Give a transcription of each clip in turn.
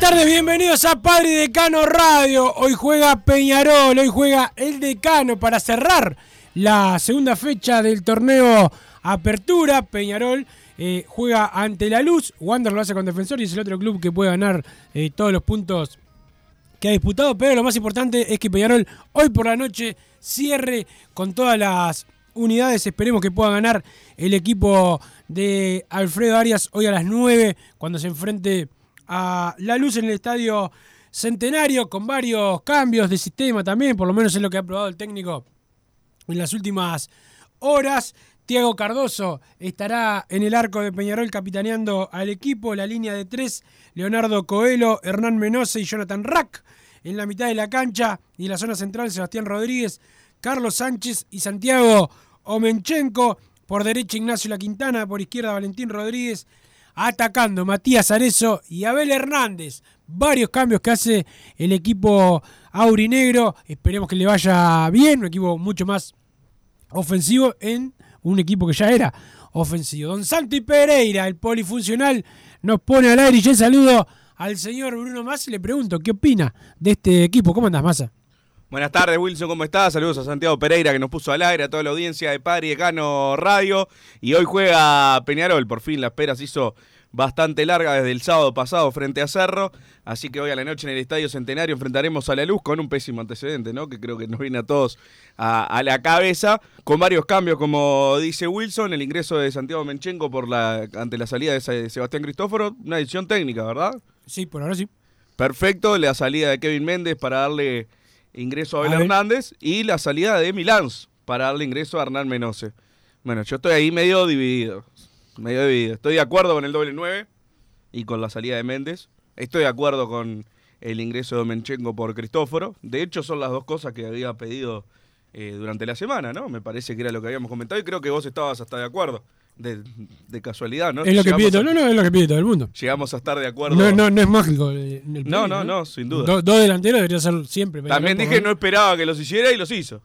Tardes, bienvenidos a Padre Decano Radio. Hoy juega Peñarol, hoy juega el Decano para cerrar la segunda fecha del torneo Apertura. Peñarol eh, juega ante la Luz, Wander lo hace con Defensor y es el otro club que puede ganar eh, todos los puntos que ha disputado, pero lo más importante es que Peñarol hoy por la noche cierre con todas las unidades. Esperemos que pueda ganar el equipo de Alfredo Arias hoy a las 9 cuando se enfrente a la luz en el estadio Centenario con varios cambios de sistema también, por lo menos es lo que ha probado el técnico en las últimas horas. Tiago Cardoso estará en el arco de Peñarol capitaneando al equipo. La línea de tres, Leonardo Coelho, Hernán Menose y Jonathan Rack. En la mitad de la cancha y en la zona central, Sebastián Rodríguez, Carlos Sánchez y Santiago Omenchenko. Por derecha, Ignacio La Quintana. Por izquierda, Valentín Rodríguez. Atacando Matías Arezo y Abel Hernández. Varios cambios que hace el equipo aurinegro. Esperemos que le vaya bien. Un equipo mucho más ofensivo en un equipo que ya era ofensivo. Don Santo y Pereira, el polifuncional, nos pone al aire y yo saludo al señor Bruno Massa y le pregunto, ¿qué opina de este equipo? ¿Cómo andas, Massa? Buenas tardes, Wilson, ¿cómo estás? Saludos a Santiago Pereira que nos puso al aire, a toda la audiencia de Padre y Decano Radio. Y hoy juega Peñarol, por fin la espera se hizo bastante larga desde el sábado pasado frente a Cerro. Así que hoy a la noche en el Estadio Centenario enfrentaremos a la luz con un pésimo antecedente, ¿no? Que creo que nos viene a todos a, a la cabeza. Con varios cambios, como dice Wilson, el ingreso de Santiago Menchenko por la, ante la salida de Se- Sebastián Cristóforo, una decisión técnica, ¿verdad? Sí, por ahora sí. Perfecto, la salida de Kevin Méndez para darle ingreso a Abel. Hernández y la salida de Milans para darle ingreso a Hernán Menose. Bueno, yo estoy ahí medio dividido. Medio dividido. Estoy de acuerdo con el doble 9 y con la salida de Méndez. Estoy de acuerdo con el ingreso de Menchenko por Cristóforo. De hecho, son las dos cosas que había pedido eh, durante la semana, ¿no? Me parece que era lo que habíamos comentado y creo que vos estabas hasta de acuerdo. De, de casualidad, ¿no? es lo que Llegamos pide todo, a- no, no, es lo que pide todo el mundo. Llegamos a estar de acuerdo. No, no, no es mágico. el No, no, no, sin duda. Do- dos delanteros debería ser siempre. También dije no esperaba que los hiciera y los hizo.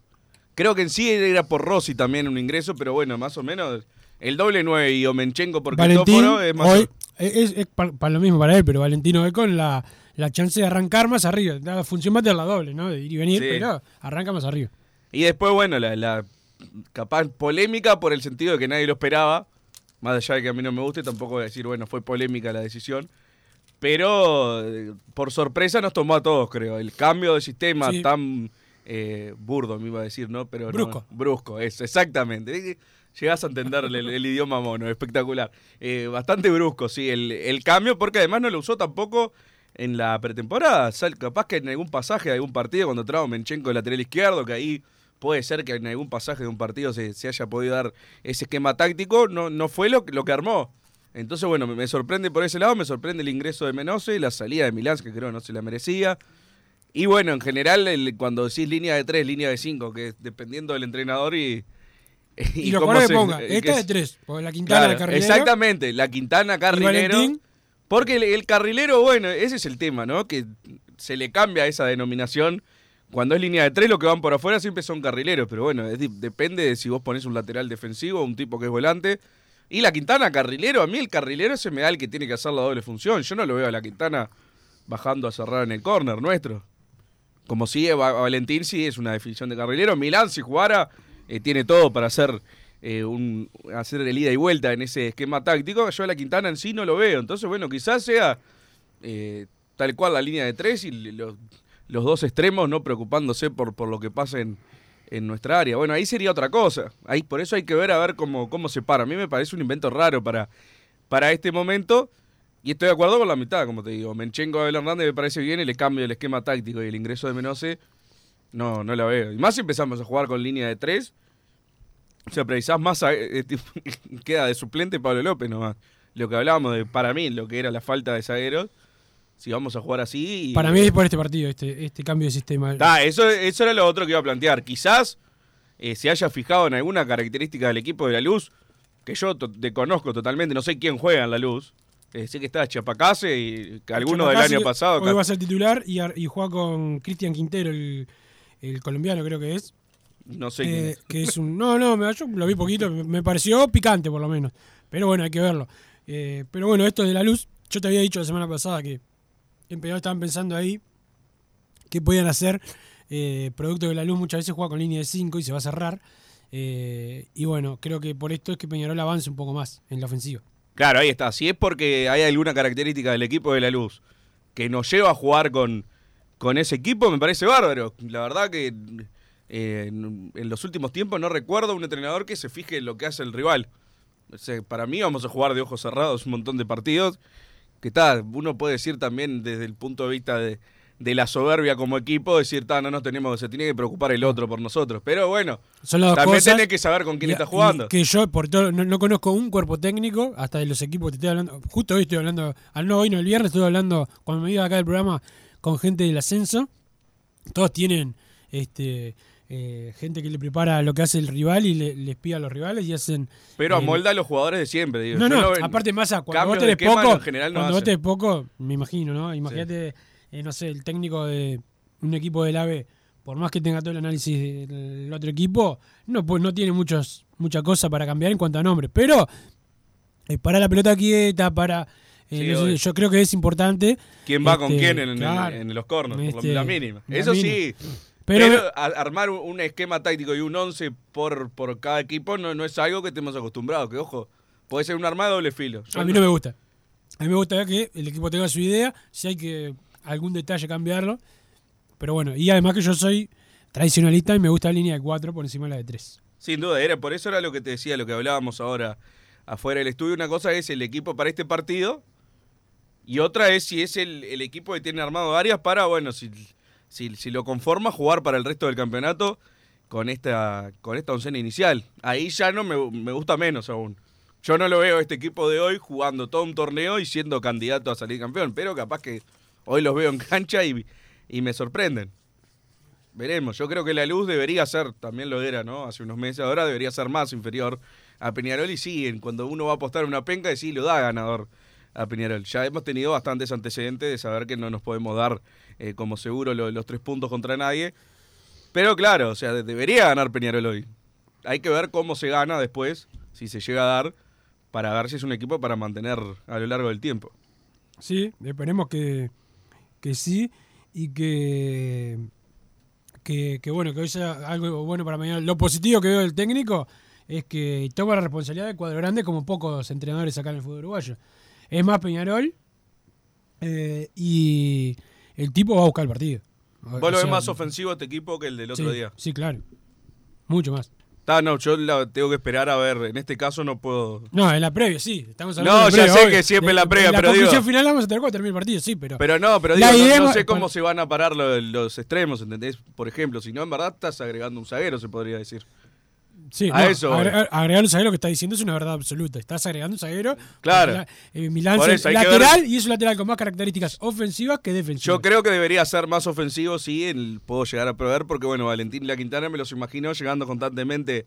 Creo que en sí era por Rossi también un ingreso, pero bueno, más o menos el doble 9 y Omenchenko por Valentín, es más hoy, es, es para lo mismo para él, pero Valentino hoy con la, la chance de arrancar más arriba. La función va a tener la doble, ¿no? De ir y venir, Sí. pero arranca más arriba. Y después, bueno, la, la capaz polémica por el sentido de que nadie lo esperaba. Más allá de que a mí no me guste, tampoco voy a decir, bueno, fue polémica la decisión. Pero eh, por sorpresa nos tomó a todos, creo. El cambio de sistema Sí. tan eh, burdo, me iba a decir, ¿no? Pero no, Brusco. brusco, eso, exactamente. Llegás a entender el, el idioma mono, espectacular. Eh, bastante brusco, sí, el, el cambio, porque además no lo usó tampoco en la pretemporada. Sal- capaz que en algún pasaje de algún partido, cuando trajo Menchenko de lateral izquierdo, que ahí puede ser que en algún pasaje de un partido se, se haya podido dar ese esquema táctico, no, no fue lo, que- lo que armó. Entonces, bueno, me, sorprende por ese lado, me sorprende el ingreso de Menose y la salida de Milán, que creo no se la merecía. Y bueno, en general, el- cuando decís línea de 3, línea de 5, que dependiendo del entrenador y. Y, lo cómo que se- ponga. Esta que de es- tres. Porque la Quintana Claro, carrilero. exactamente, la Quintana carrilero. Porque el, el carrilero, bueno, ese es el tema, ¿no? Que se le cambia esa denominación. Cuando es línea de tres, los que van por afuera siempre son carrileros, pero bueno, es depende de si vos pones un lateral defensivo, un tipo que es volante. Y la Quintana carrilero, a mí el carrilero se me da el que tiene que hacer la doble función. Yo no lo veo a la Quintana bajando a cerrar en el córner nuestro. Como sigue Va- Valentín, sí es una definición de carrilero. Milán, si jugara, eh, tiene todo para hacer, eh, un, hacer el ida y vuelta en ese esquema táctico. Yo a la Quintana en sí no lo veo. Entonces, bueno, quizás sea eh, tal cual la línea de tres y los, dos extremos no preocupándose por, por lo que pasa en, en nuestra área. Bueno, ahí sería otra cosa. Ahí, por eso hay que ver a ver cómo, cómo se para. A mí me parece un invento raro para, para este momento. Y estoy de acuerdo con la mitad, como te digo. Menchenko a Abel Hernández me parece bien le cambio el esquema táctico y el ingreso de Menose. No, no la veo. Y más si empezamos a jugar con línea de tres. O sea, precisás más. a- eh, tipo, queda de suplente Pablo López nomás. Lo que hablábamos de, para mí, lo que era la falta de zagueros. Si vamos a jugar así. y- Para mí es por este partido, este, este cambio de sistema. Eso, eso era lo otro que iba a plantear. Quizás eh, se haya fijado en alguna característica del equipo de la luz, que yo to- desconozco totalmente, no sé quién juega en la luz. Eh, sé que está Chapacase y que alguno del año pasado. Hoy va a ser titular y, y juega con Cristian Quintero, el, el colombiano creo que es. No sé quién Eh, es. que es un. No, no, yo lo vi poquito, me, pareció picante por lo menos. Pero bueno, hay que verlo. Eh, pero bueno, esto de la luz, yo te había dicho la semana pasada que en Peñarol estaban pensando ahí qué podían hacer. Eh, producto de la luz muchas veces juega con línea de 5 y se va a cerrar. Eh, y bueno, creo que por esto es que Peñarol avance un poco más en la ofensiva. Claro, ahí está. Si es porque hay alguna característica del equipo de la luz que nos lleva a jugar con, con ese equipo, me parece bárbaro. La verdad que eh, en, en los últimos tiempos no recuerdo a un entrenador que se fije en lo que hace el rival. O sea, para mí vamos a jugar de ojos cerrados un montón de partidos. Que tal, uno puede decir también desde el punto de vista de, de la soberbia como equipo, decir, no nos tenemos, se tiene que preocupar el otro por nosotros. Pero bueno, Son las dos también tenés que saber con quién Y- estás jugando. Que yo, por todo, no, no conozco un cuerpo técnico, hasta de los equipos que te estoy hablando. Justo hoy estoy hablando, al no hoy, no el viernes, estoy hablando, cuando me iba acá del programa, con gente del ascenso. Todos tienen este eh, gente que le prepara lo que hace el rival y le, les pide a los rivales y hacen. Pero eh, amolda a los jugadores de siempre. Digo. No, no, ven- aparte más a cuando vos tenés poco, en general no cuando vos poco, me imagino, ¿no? Imagínate, eh, no sé, el técnico de un equipo del AVE, por más que tenga todo el análisis del otro equipo, no, pues no tiene muchos, mucha cosa para cambiar en cuanto a nombres. Pero eh, para la pelota quieta, para... eh, Sí, no sé, obvio. yo creo que es importante. ¿Quién va con este, quién en, en- claro, en los corners? por este, la mínima. la Eso mínima. sí. Pero- Pero, a- armar un, esquema táctico y un 11 por, por cada equipo no, no es algo que estemos acostumbrados. Que ojo, puede ser un arma de doble filo. Yo A mí no me gusta. A mí me gusta que el equipo tenga su idea, si hay que algún detalle cambiarlo. Pero bueno, y además que yo soy tradicionalista y me gusta la línea de 4 por encima de la de 3. Sin duda, era por eso era lo que te decía, lo que hablábamos ahora afuera del estudio. Una cosa es el equipo para este partido y otra es si es el, equipo que tiene armado áreas para, bueno, si, si, si lo conforma, jugar para el resto del campeonato con esta, con esta oncena inicial. Ahí ya no me, me gusta menos aún. Yo no lo veo este equipo de hoy jugando todo un torneo y siendo candidato a salir campeón, pero capaz que hoy los veo en cancha y, y me sorprenden. Veremos, yo creo que la luz debería ser, también lo era, ¿no? Hace unos meses, ahora debería ser más inferior a Peñarol y sí, en- cuando uno va a apostar una penca, sí lo da ganador a Peñarol. Ya hemos tenido bastantes antecedentes de saber que no nos podemos dar eh, como seguro lo- los tres puntos contra nadie. Pero claro, o sea, de- debería ganar Peñarol hoy. Hay que ver cómo se gana después, si se llega a dar, para ver si es un equipo para mantener a lo largo del tiempo. Sí, esperemos que, que sí y que, que, que bueno, que hoy sea algo bueno para mañana. Lo positivo que veo del técnico es que toma la responsabilidad de cuadro grande como pocos entrenadores acá en el fútbol uruguayo. Es más Peñarol eh, y el tipo va a buscar el partido. Vos o lo ves más ofensivo a este equipo que el del otro sí, día. Sí, claro. Mucho más. Ah, no, yo la tengo que esperar a ver. En este caso no puedo. No, en la previa, sí. Estamos hablando No, de la ya previa, sé obvio. que siempre en la previa, La pero conclusión digo- final la vamos a tener cuando termine el partido, sí, pero. Pero no, pero La digo, no- no, sé cómo bueno. se van a parar lo- los extremos, ¿entendés? Por ejemplo, si no, en verdad estás agregando un zaguero, se podría decir. Sí, A no, eso agregar, agregar un zaguero que está diciendo es una verdad absoluta. Estás agregando un zaguero. Claro. la- eh, Milán es lateral ver- y es un lateral con más características ofensivas que defensivas. Yo creo que debería ser más ofensivo, sí, el- puedo llegar a prever, porque bueno, Valentín y la Quintana me los imagino llegando constantemente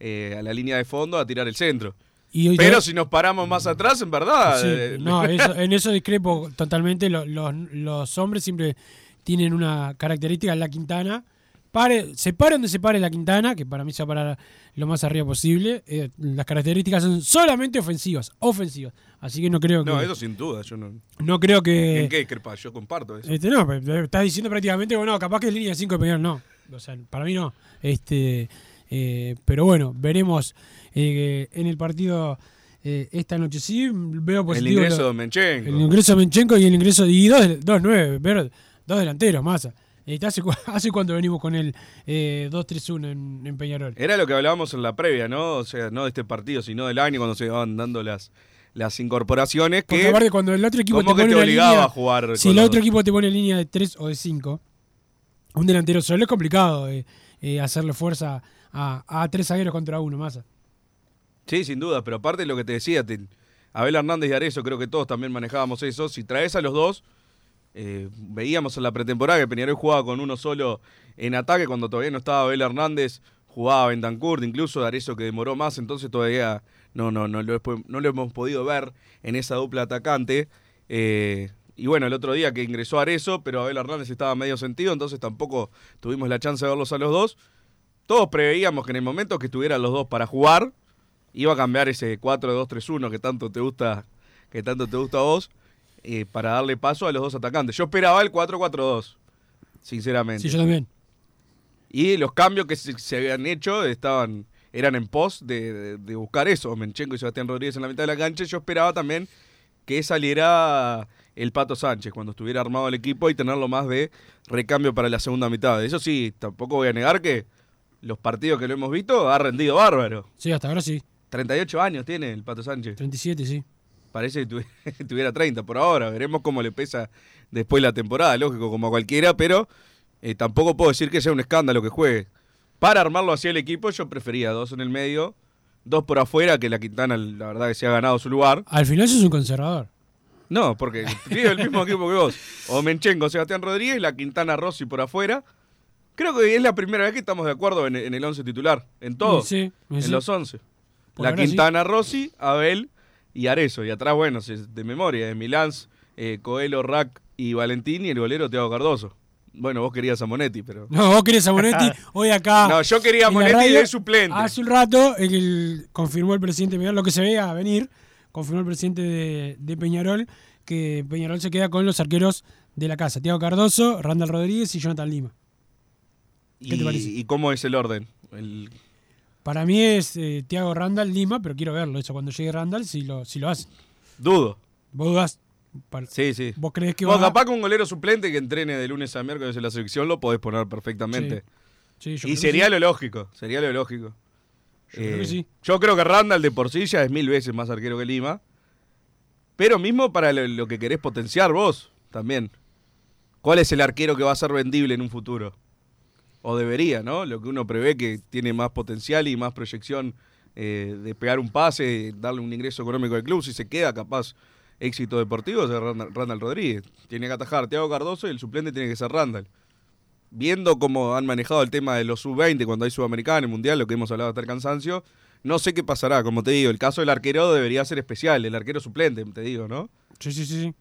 eh, a la línea de fondo a tirar el centro. Y Pero te- si nos paramos más atrás, en verdad. Sí, eh, no, eso- en eso discrepo totalmente. Lo- Los, los hombres siempre tienen una característica en la Quintana. Pare, se pare donde se pare la Quintana, que para mí se va a parar lo más arriba posible. eh, las características son solamente ofensivas, ofensivas. Así que no creo que no, eso sin duda. Yo no, no creo que ¿En qué crepa? Yo comparto eso. este, no, pero estás diciendo prácticamente, bueno, capaz que es línea 5 de Peñarol, no. O sea, para mí no. Este, eh, pero bueno, veremos eh, en el partido eh, esta noche. Sí, veo el positivo. ingreso lo- de Menchenko. el ingreso de Menchenko y el ingreso y dos, dos nueve, dos delanteros, masa. Este, hace, cu- hace cuánto venimos con el eh, 2-3-1 en, en Peñarol. Era lo que hablábamos en la previa, ¿no? O sea, no de este partido, sino del año cuando se van dando las, las incorporaciones Porque que aparte cuando el otro equipo te que pone te una obligaba línea, a jugar si el otro dos. equipo te pone línea de 3 o de 5, un delantero solo es complicado eh, eh, hacerle fuerza a, a tres zagueros contra uno, masa. Sí, sin duda, pero aparte de lo que te decía, te- Abel Hernández y Arezo, creo que todos también manejábamos eso. Si traes a los dos, eh, veíamos en la pretemporada que Peñarol jugaba con uno solo en ataque cuando todavía no estaba Abel Hernández, jugaba Bentancur, incluso Arezo que demoró más, entonces todavía no, no, no, lo, no lo hemos podido ver en esa dupla atacante. Eh, y bueno, el otro día que ingresó Arezo, pero Abel Hernández estaba medio sentido, entonces tampoco tuvimos la chance de verlos a los dos. Todos preveíamos que en el momento que estuvieran los dos para jugar, iba a cambiar ese 4-2-3-1 que tanto te gusta, que tanto te gusta a vos, eh, para darle paso a los dos atacantes. Yo esperaba el 4-4-2, sinceramente. Sí, yo también. Y los cambios que se, se habían hecho estaban eran en pos de, de- de buscar eso. Menchenko y Sebastián Rodríguez en la mitad de la cancha. Yo esperaba también que saliera el Pato Sánchez cuando estuviera armado el equipo y tenerlo más de recambio para la segunda mitad. Eso sí, tampoco voy a negar que los partidos que lo hemos visto ha rendido bárbaro. Sí, hasta ahora sí. 38 años tiene el Pato Sánchez. 37, sí. Parece que tuvi- tuviera 30 por ahora. Veremos cómo le pesa después la temporada, lógico, como a cualquiera, pero eh, tampoco puedo decir que sea un escándalo que juegue. Para armarlo hacia el equipo, yo prefería dos en el medio, dos por afuera, que la Quintana, la verdad, que se ha ganado su lugar. Al final sos un conservador. No, porque tiene el mismo equipo que vos. O Menchenko, Sebastián Rodríguez la Quintana Rossi por afuera. Creo que es la primera vez que estamos de acuerdo en, en el 11 titular, en todo, Sí, sí, en sí. los 11. Por la. Quintana Rossi, Abel y Arezo. Y atrás, bueno, si es de memoria, de Milán, eh, Coelho, Rack y Valentín y el golero Thiago Cardoso. Bueno, vos querías a Monetti, pero... No, vos querés a Monetti. Hoy acá. No, yo quería a Monetti radio, de suplente. Hace un rato el, confirmó el presidente Peñarol lo que se veía venir. Confirmó el presidente de, de Peñarol que Peñarol se queda con los arqueros de la casa: Tiago Cardoso, Randall Rodríguez y Jonathan Lima. ¿Qué te parece? ¿Y cómo es el orden? El- Para mí es eh, Tiago Randall Lima, pero quiero verlo. Eso cuando llegue Randall, si lo, si lo hace. Dudo. ¿Vos dudás? Sí, sí. ¿Vos crees que Vos, va capaz que un golero suplente que entrene de lunes a miércoles en la selección lo podés poner perfectamente. Sí, yo creo y que sería sí. lo lógico, sería lo lógico. Yo creo que Eh, sí. yo creo que Randall de por sí ya es mil veces más arquero que Lima. Pero mismo para lo, lo que querés potenciar vos también. ¿Cuál es el arquero que va a ser vendible en un futuro? O debería, ¿no? Lo que uno prevé que tiene más potencial y más proyección eh, de pegar un pase, darle un ingreso económico al club. Si se queda capaz éxito deportivo, es Randall, Randall Rodríguez. Tiene que atajar Thiago Cardoso y el suplente tiene que ser Randall. Viendo cómo han manejado el tema de los sub-20 cuando hay sudamericano, el mundial, lo que hemos hablado hasta el cansancio, no sé qué pasará. Como te digo, el caso del arquero debería ser especial, el arquero suplente, te digo, ¿no? Sí, sí, sí. sí.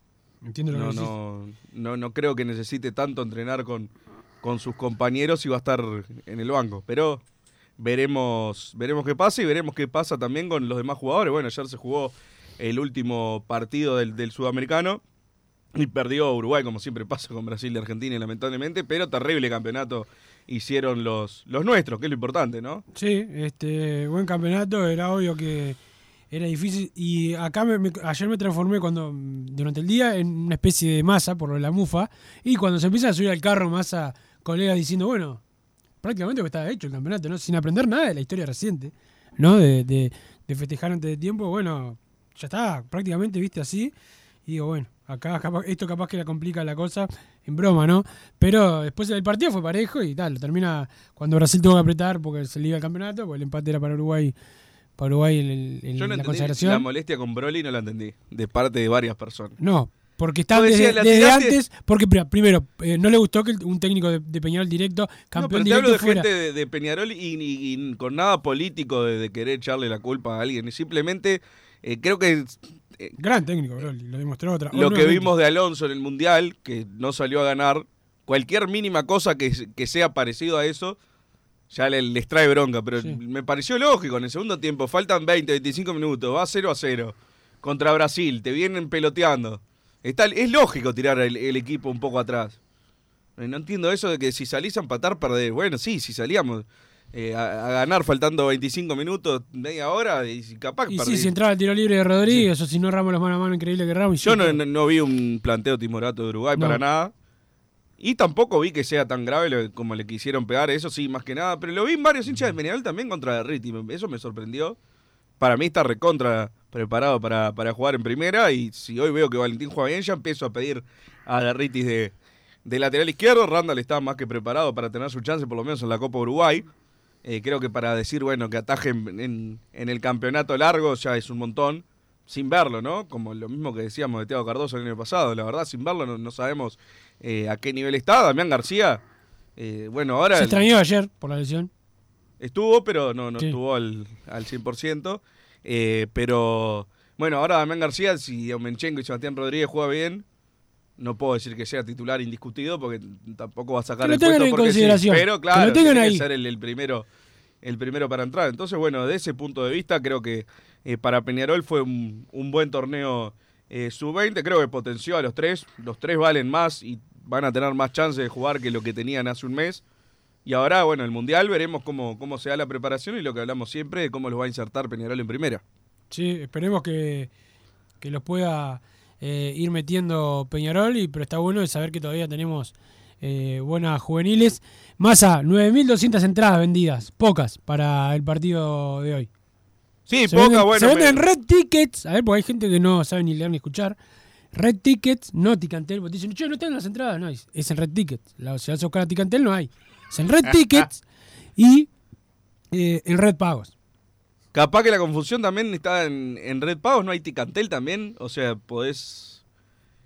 Entiendo lo No, que no, no, no creo que necesite tanto entrenar con, con sus compañeros y va a estar en el banco. Pero veremos, veremos qué pasa y veremos qué pasa también con los demás jugadores. Bueno, ayer se jugó el último partido del, del sudamericano y perdió Uruguay, como siempre pasa con Brasil y Argentina, lamentablemente, pero terrible campeonato hicieron los, los nuestros, que es lo importante, ¿no? Sí, este buen campeonato, era obvio que era difícil y acá me- ayer me transformé cuando durante el día en una especie de masa por lo de la mufa y cuando se empieza a subir al carro masa colegas diciendo, bueno, prácticamente que estaba hecho el campeonato, ¿no? Sin aprender nada de la historia reciente, ¿no? De, de- de festejar antes de tiempo, bueno, ya está, prácticamente, viste, así. Y digo, bueno, acá capaz- esto capaz que la complica la cosa en broma, ¿no? Pero después del partido fue parejo y tal, termina cuando Brasil tuvo que apretar porque se le iba el campeonato, porque el empate era para Uruguay, para Uruguay en, el- en Yo no la entendí la molestia con Broly, no la entendí. De parte de varias personas. No, porque está Vos desde, desde antes, porque pri- primero, eh, no le gustó que un técnico de, de Peñarol directo, No, campeón pero te hablo de fuera. gente de, de Peñarol y, y- y con nada político de, de querer echarle la culpa a alguien. Y simplemente eh, creo que eh, Gran técnico, lo demostró otra. lo que vimos de Alonso en el Mundial, que no salió a ganar, cualquier mínima cosa que, que sea parecido a eso, ya le- les trae bronca. Pero Sí. me pareció lógico, en el segundo tiempo faltan 20, 25 minutos, va 0 a 0 contra Brasil, te vienen peloteando. Está, es lógico tirar el, el equipo un poco atrás. Eh, No entiendo eso de que si salís a empatar, perdés. Bueno, sí, si salíamos eh, a, a ganar faltando 25 minutos, media hora, y capaz Y sí, si entraba el tiro libre de Rodríguez, o si no Ramos los mano a mano increíble que Ramos. Yo sí, no, no- vi un planteo timorato de Uruguay No. para nada. Y tampoco vi que sea tan grave lo- como le quisieron pegar, eso sí, más que nada. Pero lo vi en varios hinchas de Peñarol también contra Derriti. Eso me sorprendió. Para mí está recontra preparado para, para jugar en primera. Y si hoy veo que Valentín juega bien, ya empiezo a pedir a Derriti de, de lateral izquierdo. Randall está más que preparado para tener su chance, por lo menos en la Copa Uruguay. Eh, creo que para decir, bueno, que atajen en, en el campeonato largo ya es un montón, sin verlo, ¿no? Como lo mismo que decíamos de Thiago Cardoso el año pasado, la verdad, sin verlo no, no sabemos eh, a qué nivel está. Damián García, eh, bueno, ahora Se extrañó ayer por la lesión. estuvo, pero no, no Sí. estuvo al, al 100%. Eh, pero, bueno, ahora Damián García, si Omenchenko y Sebastián Rodríguez juegan bien, no puedo decir que sea titular indiscutido porque tampoco va a sacar Que el puesto en porque sí. consideración, Pero que claro, tengan tiene ahí. que ser el, el primero el primero para entrar. Entonces, bueno, de ese punto de vista creo que eh, para Peñarol fue un, un buen torneo eh, sub-20. Creo que potenció a los tres. Los tres valen más y van a tener más chance de jugar que lo que tenían hace un mes. Y ahora, bueno, el Mundial veremos cómo, cómo se da la preparación y lo que hablamos siempre de cómo los va a insertar Peñarol en primera. Sí, esperemos que, que los pueda eh, ir metiendo Peñarol, y, pero está bueno de saber que todavía tenemos eh, buenas juveniles. Massa, 9.200 entradas vendidas, pocas para el partido de hoy. Sí, Se poca, venden, bueno. se me- venden red tickets, a ver, porque hay gente que no sabe ni leer ni escuchar. Red tickets, no Ticantel, porque te dicen, che, no están las entradas, no, es es en red tickets. La, si vas a buscar a Ticantel no hay. Es en red tickets y eh, en red pagos. Capaz que la confusión también está en, en Red Pagos, ¿no hay Ticantel también? O sea, podés...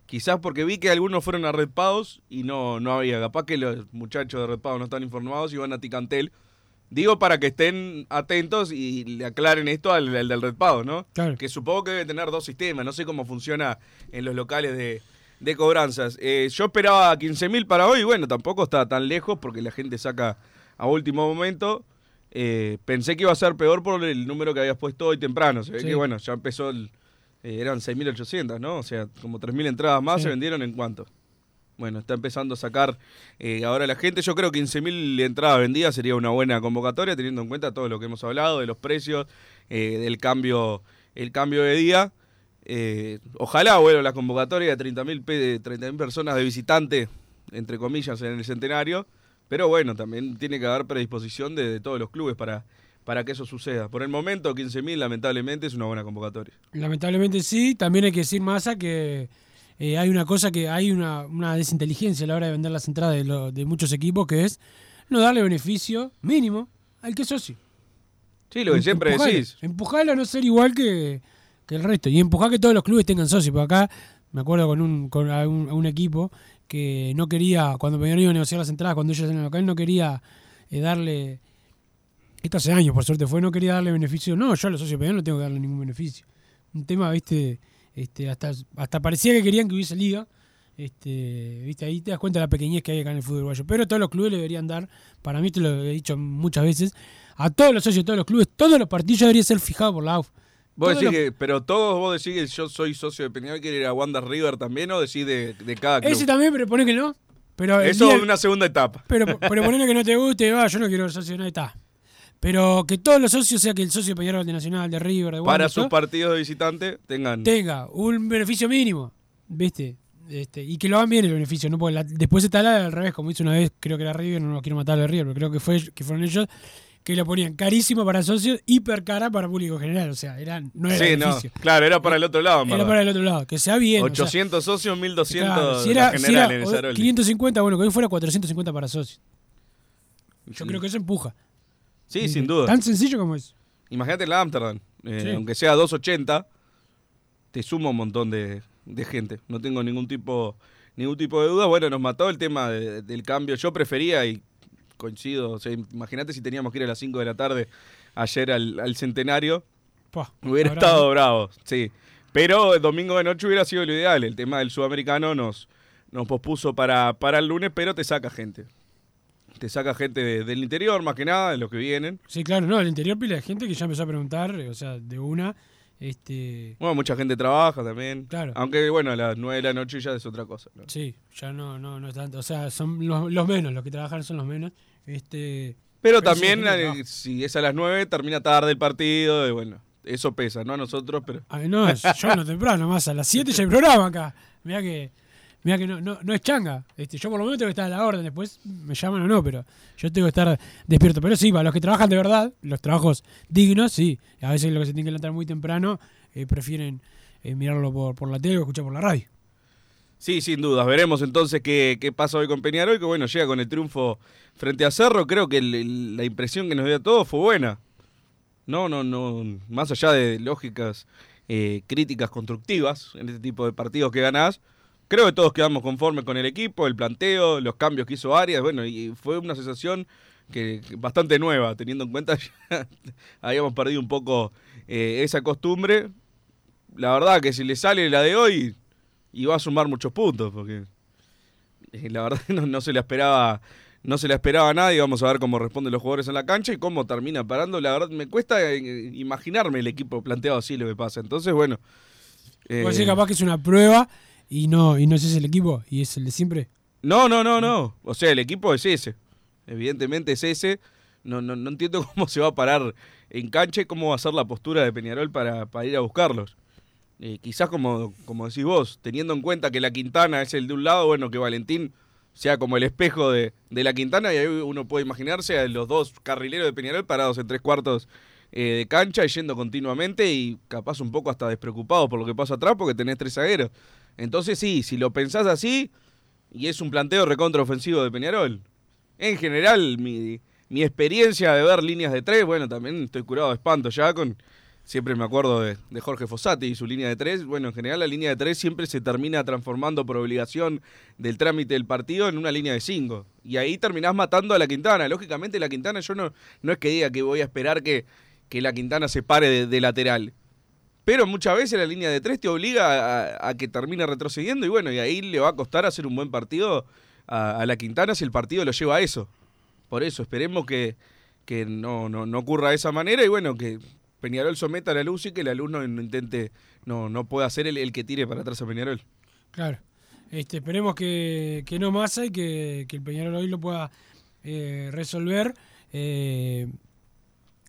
Quizás porque vi que algunos fueron a Red Pagos y no, no había. Capaz que los muchachos de Red Pagos no están informados y van a Ticantel. Digo para que estén atentos y le aclaren esto al, al del Red Pagos, ¿no? Claro. Que supongo que debe tener dos sistemas. No sé cómo funciona en los locales de, de cobranzas. Eh, yo esperaba 15.000 para hoy. Bueno, tampoco está tan lejos porque la gente saca a último momento. Eh, pensé que iba a ser peor por el número que habías puesto hoy temprano. Se ve Sí. que, bueno, ya empezó el. eh, eran 6.800, ¿no? O sea, como 3.000 entradas más Sí. se vendieron en cuánto. Bueno, está empezando a sacar eh, ahora la gente. Yo creo que 15.000 entradas vendidas sería una buena convocatoria, teniendo en cuenta todo lo que hemos hablado, de los precios, eh, del cambio, el cambio de día. Eh, ojalá vuelva la convocatoria de 30.000 pe- de 30.000 personas de visitante, entre comillas, en el centenario. Pero bueno, también tiene que haber predisposición de, de todos los clubes para, para que eso suceda. Por el momento, 15.000 lamentablemente es una buena convocatoria. Lamentablemente sí, también hay que decir, Massa, que eh, hay una cosa que hay una, una desinteligencia a la hora de vender las entradas de, lo- de muchos equipos, que es no darle beneficio mínimo al que socio. Sí, lo que siempre Empujalo, decís. Empujalo a no ser igual que, el resto. Y empujar que todos los clubes tengan socios. Porque acá me acuerdo con un, con un, equipo que no quería, cuando Peñarol iba a negociar las entradas, cuando ellos en el local, no quería eh, darle. Esto hace años, por suerte fue, no quería darle beneficio. No, yo a los socios de Peñarol no tengo que darle ningún beneficio. Un tema, viste, este, hasta, hasta parecía que querían que hubiese liga. Este, viste, ahí te das cuenta de la pequeñez que hay acá en el fútbol uruguayo. Pero todos los clubes deberían dar, para mí te lo he dicho muchas veces, a todos los socios de todos los clubes, todos los partidos deberían ser fijados por la AUF. Vos decís que, pero todos vos decís que yo soy socio de Peñarol quiero ir a Wanda River también o decís de, de cada club. Ese también, pero pone que no. Pero el Eso día- es una segunda etapa. Pero, pero ponele que no te guste, va, yo no quiero ser socio de nadie, está. Pero que todos los socios, sea que el socio de Peñarol, de Nacional, de River, de Para Wander, sus todo, partidos de visitante tengan... tenga un beneficio mínimo, ¿viste? Este, y que lo hagan bien el beneficio, ¿no? Porque la- después está la al revés, como hizo una vez, creo que era River, no lo quiero matar a River, pero creo que fue que fueron ellos, que lo ponían carísimo para socios, hiper cara para público general. O sea, eran, no era Sí, no. Claro, era para el otro lado, Era para el otro lado, que sea bien. o sea, 800 socios, 1200 claro, si era, si general era en o- Saroli. 550, bueno, que hoy fuera 450 para socios. Yo Sí. creo que eso empuja. Sí, sin duda. Tan sencillo como es. Imagínate la Amsterdam. eh, Sí. Aunque sea 280, te suma un montón de, de gente. No tengo ningún tipo, ningún tipo de duda. Bueno, nos mató el tema de- del cambio. Yo prefería, y coincido, o sea, imagínate si teníamos que ir a las 5 de la tarde ayer al, al centenario. Hubiera estado bravo, sí. Pero el domingo de noche hubiera sido lo ideal. El tema del sudamericano nos, nos pospuso para, para el lunes, pero te saca gente. Te saca gente de- del interior, más que nada, de los que vienen. Sí, claro, no, el interior pila de gente que ya empezó a preguntar, o sea, de una, este, Bueno, mucha gente trabaja también. Claro. Aunque, bueno, a las 9 de la noche ya es otra cosa. ¿no? sí, ya no, no, no es tanto, o sea, son los, los menos, los que trabajan son los menos, este, Pero también, eh, si es a las 9, termina tarde el partido. Y bueno, eso pesa, ¿no? A nosotros, pero. Ay, no, es- yo no temprano, más a las 7 ya hay programa acá, mirá que, mirá que no, no, no es changa, este, yo por lo menos tengo que estar a la orden, después me llaman o no, pero yo tengo que estar despierto, pero sí, para los que trabajan de verdad, los trabajos dignos, sí, a veces los que se tienen que levantar muy temprano, eh, prefieren eh, mirarlo por, por la tele o escuchar por la radio. Sí, sin dudas. Veremos entonces qué, qué pasa hoy con Peñarol, que bueno, llega con el triunfo frente a Cerro. Creo que la impresión que nos dio a todos fue buena. No, no, no. Más allá de lógicas eh, críticas constructivas en este tipo de partidos que ganás, creo que todos quedamos conformes con el equipo, el planteo, los cambios que hizo Arias. Bueno, y fue una sensación que, bastante nueva, teniendo en cuenta ya habíamos perdido un poco eh, esa costumbre. La verdad que si le sale la de hoy, va a sumar muchos puntos, porque eh, la verdad no, no se la esperaba, no se la esperaba a nadie. Vamos a ver cómo responden los jugadores en la cancha y cómo termina parando. La verdad me cuesta eh, imaginarme el equipo planteado así lo que pasa. Entonces, bueno. eh, Puede ser capaz que es una prueba y no, y no es ese el equipo y es el de siempre. No, no, no, no. O sea, el equipo es ese. Evidentemente es ese. No, no, no entiendo cómo se va a parar en cancha y cómo va a ser la postura de Peñarol para, para ir a buscarlos. Eh, quizás como, como decís vos, teniendo en cuenta que la Quintana es el de un lado, bueno, que Valentín sea como el espejo de, de la Quintana y ahí uno puede imaginarse a los dos carrileros de Peñarol parados en tres cuartos eh, de cancha y yendo continuamente y capaz un poco hasta despreocupados por lo que pasa atrás porque tenés tres zagueros. Entonces sí, si lo pensás así, y es un planteo recontra ofensivo de Peñarol. En general, mi, mi experiencia de ver líneas de tres, bueno, también estoy curado de espanto ya con... Siempre me acuerdo de, Jorge Fossati y su línea de tres. Bueno, en general la línea de tres siempre se termina transformando por obligación del trámite del partido en una línea de cinco. Y ahí terminás matando a la Quintana. Lógicamente la Quintana yo no, no es que diga que voy a esperar que, que la Quintana se pare de lateral. Pero muchas veces la línea de tres te obliga a, que termine retrocediendo y bueno, y ahí le va a costar hacer un buen partido a, la Quintana si el partido lo lleva a eso. Por eso, esperemos que, que no, no, no ocurra de esa manera y bueno, que Peñarol someta a la luz y que el alumno no intente, no, no pueda ser el, que tire para atrás a Peñarol. Claro. Este, esperemos que, que no masa y que, que el Peñarol hoy lo pueda eh, resolver. Eh,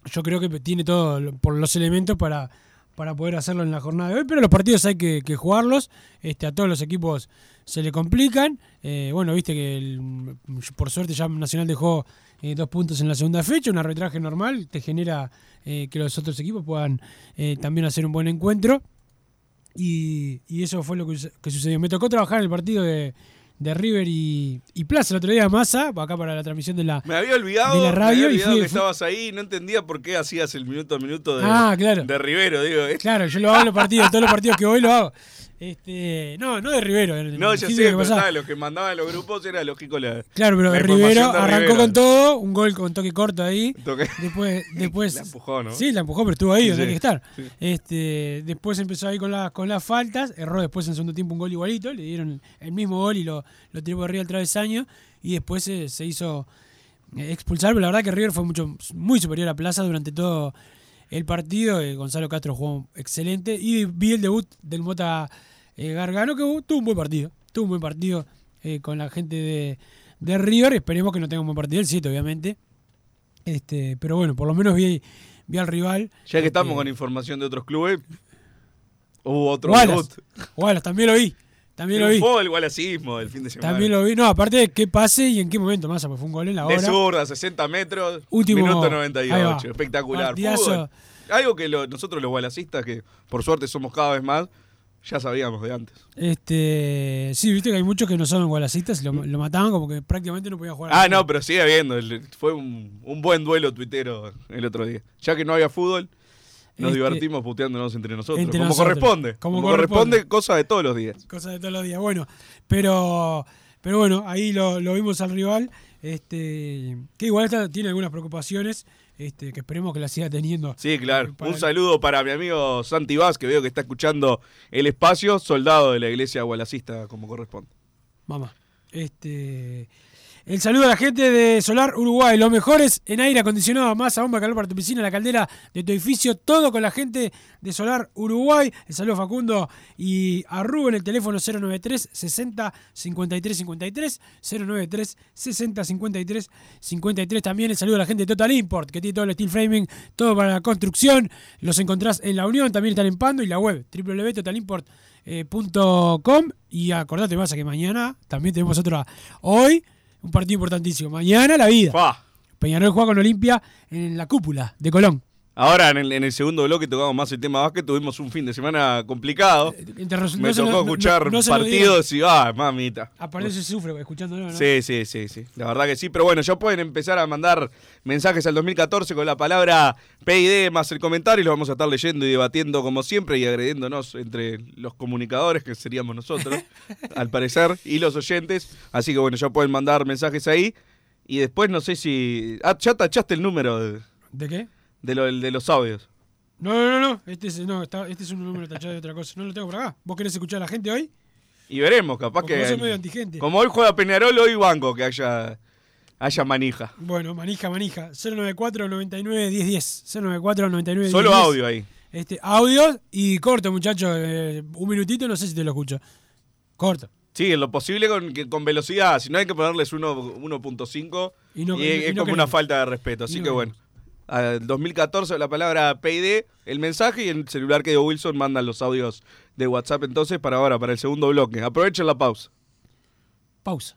yo creo que tiene todo por los elementos para, para poder hacerlo en la jornada de hoy, pero los partidos hay que, jugarlos. Este, a todos los equipos se le complican. Eh, bueno, viste que por suerte ya Nacional dejó eh, dos puntos en la segunda fecha, un arbitraje normal, te genera eh, que los otros equipos puedan también hacer un buen encuentro. Y, eso fue lo que, que sucedió. Me tocó trabajar en el partido de, de River y, y Plaza el otro día, Massa, acá para la transmisión de la, Me había olvidado, de la me radio. había y olvidado fui- que fui- estabas ahí, no entendía por qué hacías el minuto a minuto de, Ah, claro. de Rivero, digo. ¿eh? Claro, yo lo hago en los partidos, todos los partidos que voy lo hago. Este, no, no de Rivero. el No, ya sé, que pero pasaba. nada, los que mandaban los grupos era lógico la. Claro, pero la Rivero arrancó Rivero. con todo, un gol con toque corto ahí. Toque- Después, después. La empujó, ¿no? Sí, la empujó, pero estuvo ahí Sí, donde sí. que estar. Sí. Este, después empezó ahí con, la, con las faltas, erró después en segundo tiempo un gol igualito, le dieron el mismo gol y lo, lo tiró por arriba al travesaño y después se, se hizo expulsar, pero la verdad que River fue mucho muy superior a Plaza durante todo el partido. eh, Gonzalo Castro jugó excelente y vi el debut del Mota eh, Gargano que tuvo un buen partido, tuvo un buen partido eh, con la gente de, de River. Esperemos que no tenga un buen partido el 7, obviamente. Este, pero bueno, por lo menos vi, vi al rival. Ya que estamos Este, con información de otros clubes, hubo otro Wallace. Wallace, también lo vi. También lo vi. El gualacismo del fin de semana. También lo vi. No, aparte de qué pase y en qué momento más, porque fue un gol en la hora. De zurda, 60 metros, Último- minuto ahí 98. va. Espectacular. Fútbol. Algo que lo- nosotros los gualacistas, que por suerte somos cada vez más, ya sabíamos de antes. Este, sí, viste que hay muchos que no son gualacistas y lo, lo mataban como que prácticamente no podían jugar. Ah, no, pero sigue habiendo. Fue un, un buen duelo tuitero el otro día. Ya que no había fútbol, nos Este, divertimos puteándonos entre nosotros. entre como nosotros. corresponde. Como Como, corresponde. corresponde, cosa de todos los días. Cosa de todos los días. Bueno, pero, pero bueno, ahí lo, lo vimos al rival. Este, que igual está- tiene algunas preocupaciones. Este, que esperemos que la siga teniendo. Sí, claro. Para Un saludo para mi amigo Santi Vaz, que veo que está escuchando el espacio, soldado de la iglesia gualacista, como corresponde. Mamá. Este. El saludo a la gente de Solar Uruguay. Los mejores en aire acondicionado, masa, bomba, calor para tu piscina, la caldera de tu edificio. Todo con la gente de Solar Uruguay. El saludo a Facundo y a Rubén. El teléfono 093 60 53 53. 093 60 53 53. También el saludo a la gente de Total Import, que tiene todo el steel framing, todo para la construcción. Los encontrás en la Unión, también están en Pando y la web www.totalimport.com. Y acordate, más que mañana también tenemos otra. Hoy, un partido importantísimo. Mañana, la vida. Peñarol juega con Olimpia en la cúpula de Colón. Ahora en el, en el segundo bloque tocamos más el tema básquet, tuvimos un fin de semana complicado. Entre- no Me tocó no- no- escuchar no partidos y ah, mamita. Aparte se sufre escuchándolo, ¿no? Sí, sí, sí, sí. La verdad que sí. Pero bueno, ya pueden empezar a mandar mensajes al 2014 con la palabra PID más el comentario y lo vamos a estar leyendo y debatiendo como siempre y agrediéndonos entre los comunicadores, que seríamos nosotros, al parecer, y los oyentes. Así que bueno, ya pueden mandar mensajes ahí. Y después no sé si... Ah, ya tachaste el número de, ¿De qué? De, lo- de los audios. No, no, no, no. Este es, no, está- este es un número tachado de otra cosa. No lo tengo por acá. ¿Vos querés escuchar a la gente hoy? Y veremos, capaz Porque que... vos medio antigente. Como hoy juega Peñarol, hoy banco que haya, haya manija. Bueno, manija, manija. 094 99 10 10. 094 99 10 Solo 10. audio ahí. Este, audio y corto, muchachos. eh, un minutito, no sé si te lo escucho. Corto. Sí, en lo posible con, con velocidad. Si no hay que ponerles uno- 1.5 Y no- y- es, y es como una falta de respeto. Así que bueno. Al 2014 la palabra PID, el mensaje y el celular que dio Wilson mandan los audios de WhatsApp entonces para ahora, para el segundo bloque. Aprovechen la pausa. Pausa.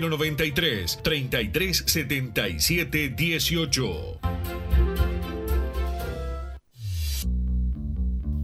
093 3377 18.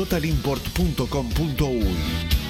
www.totalimport.com.uy.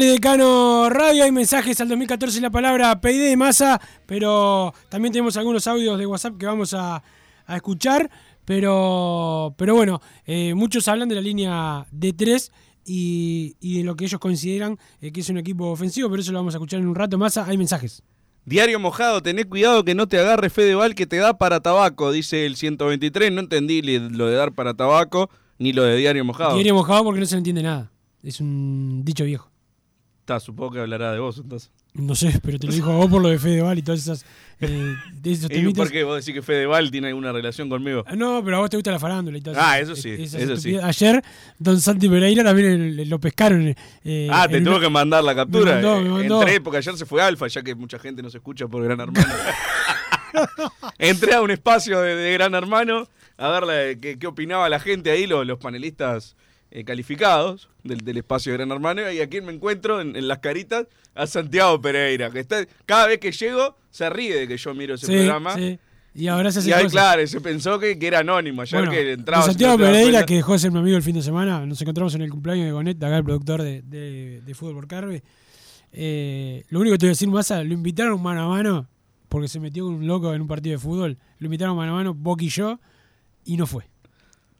En Padre Decano Radio. Hay mensajes al 2014 la palabra PID de masa, pero también tenemos algunos audios de WhatsApp que vamos a, a escuchar. Pero, pero bueno, eh, muchos hablan de la línea D3 y, y de lo que ellos consideran eh, que es un equipo ofensivo, pero eso lo vamos a escuchar en un rato. Masa, hay mensajes. Diario mojado, tené cuidado que no te agarre Fedeval que te da para tabaco, dice el 123. No entendí lo de dar para tabaco ni lo de diario mojado. Diario mojado porque no se le entiende nada. Es un dicho viejo. Está, supongo que hablará de vos entonces. No sé, pero te lo dijo a vos por lo de Fedeval y todas esas. eh, de esos ¿Y por qué vos decís que Fedeval tiene alguna relación conmigo? Ah, No, pero a vos te gusta la farándula y todo Ah, eso sí, eso sí. Ayer, Don Santi Pereira también eh, lo pescaron. eh, ah, te tuvo una- que mandar la captura. Me mandó, me mandó. Entré porque ayer se fue Alfa, ya que mucha gente nos escucha por Gran Hermano. Entré a un espacio de, de Gran Hermano a ver la- qué, qué opinaba la gente ahí, los, los panelistas eh, calificados del, del espacio de Gran Hermano. Y aquí me encuentro en, en las caritas a Santiago Pereira, que está cada vez que llego se ríe de que yo miro ese Sí, programa. sí. Y ahora se hace Y ahí, claro, se pensó que, que era anónimo. Ayer Bueno, que entraba. Santiago Pereira, que dejó de ser mi amigo el fin de semana, nos encontramos en el cumpleaños de Gonet, acá el productor de, de- de Fútbol por Carve. Eh, lo único que te voy a decir, Massa, lo invitaron mano a mano, porque se metió con un loco en un partido de fútbol. Lo invitaron mano a mano, Boqui y yo, y no fue.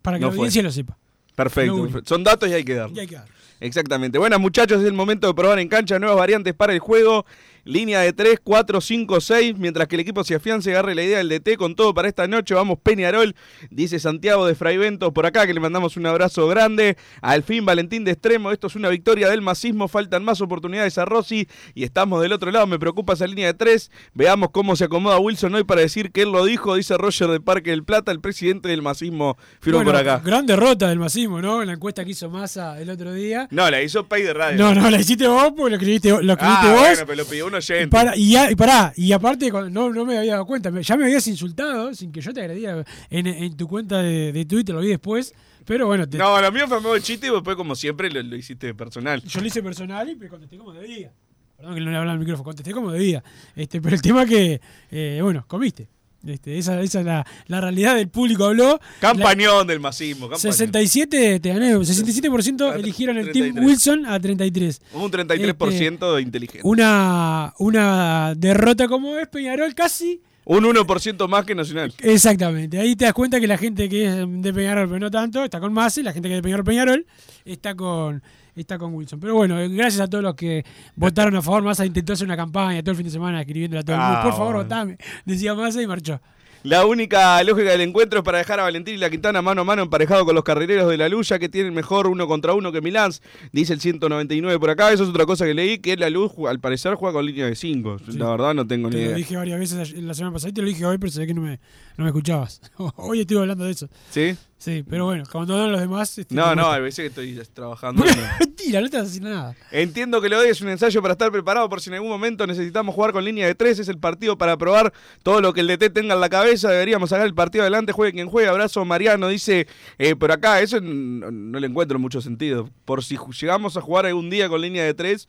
Para que No la fue. audiencia lo sepa. Perfecto. Son datos y hay que darlos. Hay que dar. Exactamente. Buenas muchachos, es el momento de probar en cancha nuevas variantes para el juego. Línea de 3, 4, 5, 6. Mientras que el equipo se afiance, agarre la idea del DT con todo para esta noche. Vamos Peñarol, dice Santiago de Fraiventos por acá, que le mandamos un abrazo grande. Al fin, Valentín de Extremo. Esto es una victoria del masismo. Faltan más oportunidades a Rossi y estamos del otro lado. Me preocupa esa línea de 3. Veamos cómo se acomoda Wilson hoy para decir que él lo dijo, dice Roger de Parque del Plata, el presidente del masismo. Firmó Bueno, por acá. Gran derrota del masismo, ¿no? En la encuesta que hizo Massa el otro día. No, la hizo Pay de Radio. No, no, la hiciste vos porque lo escribiste, lo escribiste Ah, vos. bueno, pero lo pidió un Y, para, y, pará, y aparte, no, no me había dado cuenta, ya me habías insultado sin que yo te agrediera en, en tu cuenta de, de Twitter, lo vi después, pero bueno, te- No, lo mío fue modo chiste y después, como siempre, lo, lo hiciste personal. yo lo hice personal y me contesté como debía. Perdón que no le hablaba al micrófono, contesté como debía. Este, pero el tema que, eh, bueno, comiste. Este, esa, esa es la, la realidad del público habló. Campañón del masismo. Campañón. 67, te gané, 67% eligieron el Team 33. Wilson a 33. Hubo un 33% de inteligente. Una, una derrota como es Peñarol casi Un 1% más que Nacional. Exactamente. Ahí te das cuenta que la gente que es de Peñarol, pero no tanto, está con Massa y la gente que es de Peñarol, Peñarol, está con está con Wilson. Pero bueno, gracias a todos los que votaron a favor. Massa intentó hacer una campaña todo el fin de semana escribiéndole a todo el mundo. Ah, Por favor, bueno. votame. Decía Massa y marchó. La única lógica del encuentro es para dejar a Valentín y la Quintana mano a mano emparejado con los carrereros de la Luz, ya que tienen mejor uno contra uno que Milán, dice el 199 por acá. Eso es otra cosa que leí, que la Luz al parecer juega con línea de 5. La verdad no tengo ni Te lo idea. dije varias veces la semana pasada y te lo dije hoy, pero ve que no me, no me escuchabas. hoy estuve hablando de eso. ¿Sí? Sí, pero bueno, cuando dan los demás. este, No, no, hay veces que estoy trabajando. Mentira, no estás haciendo nada. Entiendo que lo hoy es un ensayo para estar preparado por si en algún momento necesitamos jugar con línea de tres. Es el partido para probar todo lo que el DT tenga en la cabeza. Deberíamos sacar el partido adelante, juegue quien juegue. Abrazo Mariano, dice eh, por acá. Eso no, no le encuentro mucho sentido. Por si llegamos a jugar algún día con línea de tres,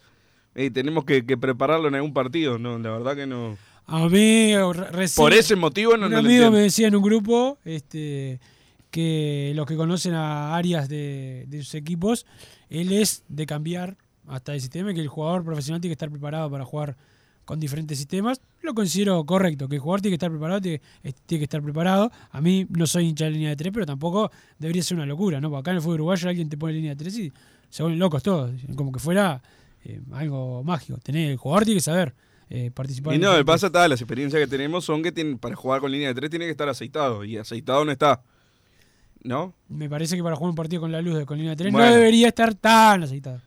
eh, tenemos que, que prepararlo en algún partido. No, la verdad que no. A mí, re- recién- Por ese motivo no, Un no amigo me decía en un grupo este, que los que conocen a áreas de, de sus equipos, él es de cambiar hasta el sistema que el jugador profesional tiene que estar preparado para jugar con diferentes sistemas. Lo considero correcto, que el jugador tiene que estar preparado, tiene, tiene que estar preparado. A mí no soy hincha de línea de tres, pero tampoco debería ser una locura, ¿no? Porque acá en el fútbol uruguayo alguien te pone línea de tres y se vuelven locos todos, como que fuera eh, algo mágico. Tener, el jugador tiene que saber eh, participar. Y no, me diferentes- pasa tal, las experiencias que tenemos son que tienen, para jugar con línea de tres tiene que estar aceitado. Y aceitado no está. ¿No? Me parece que para jugar un partido con la luz de de 3 Bueno. no debería estar tan aceitado.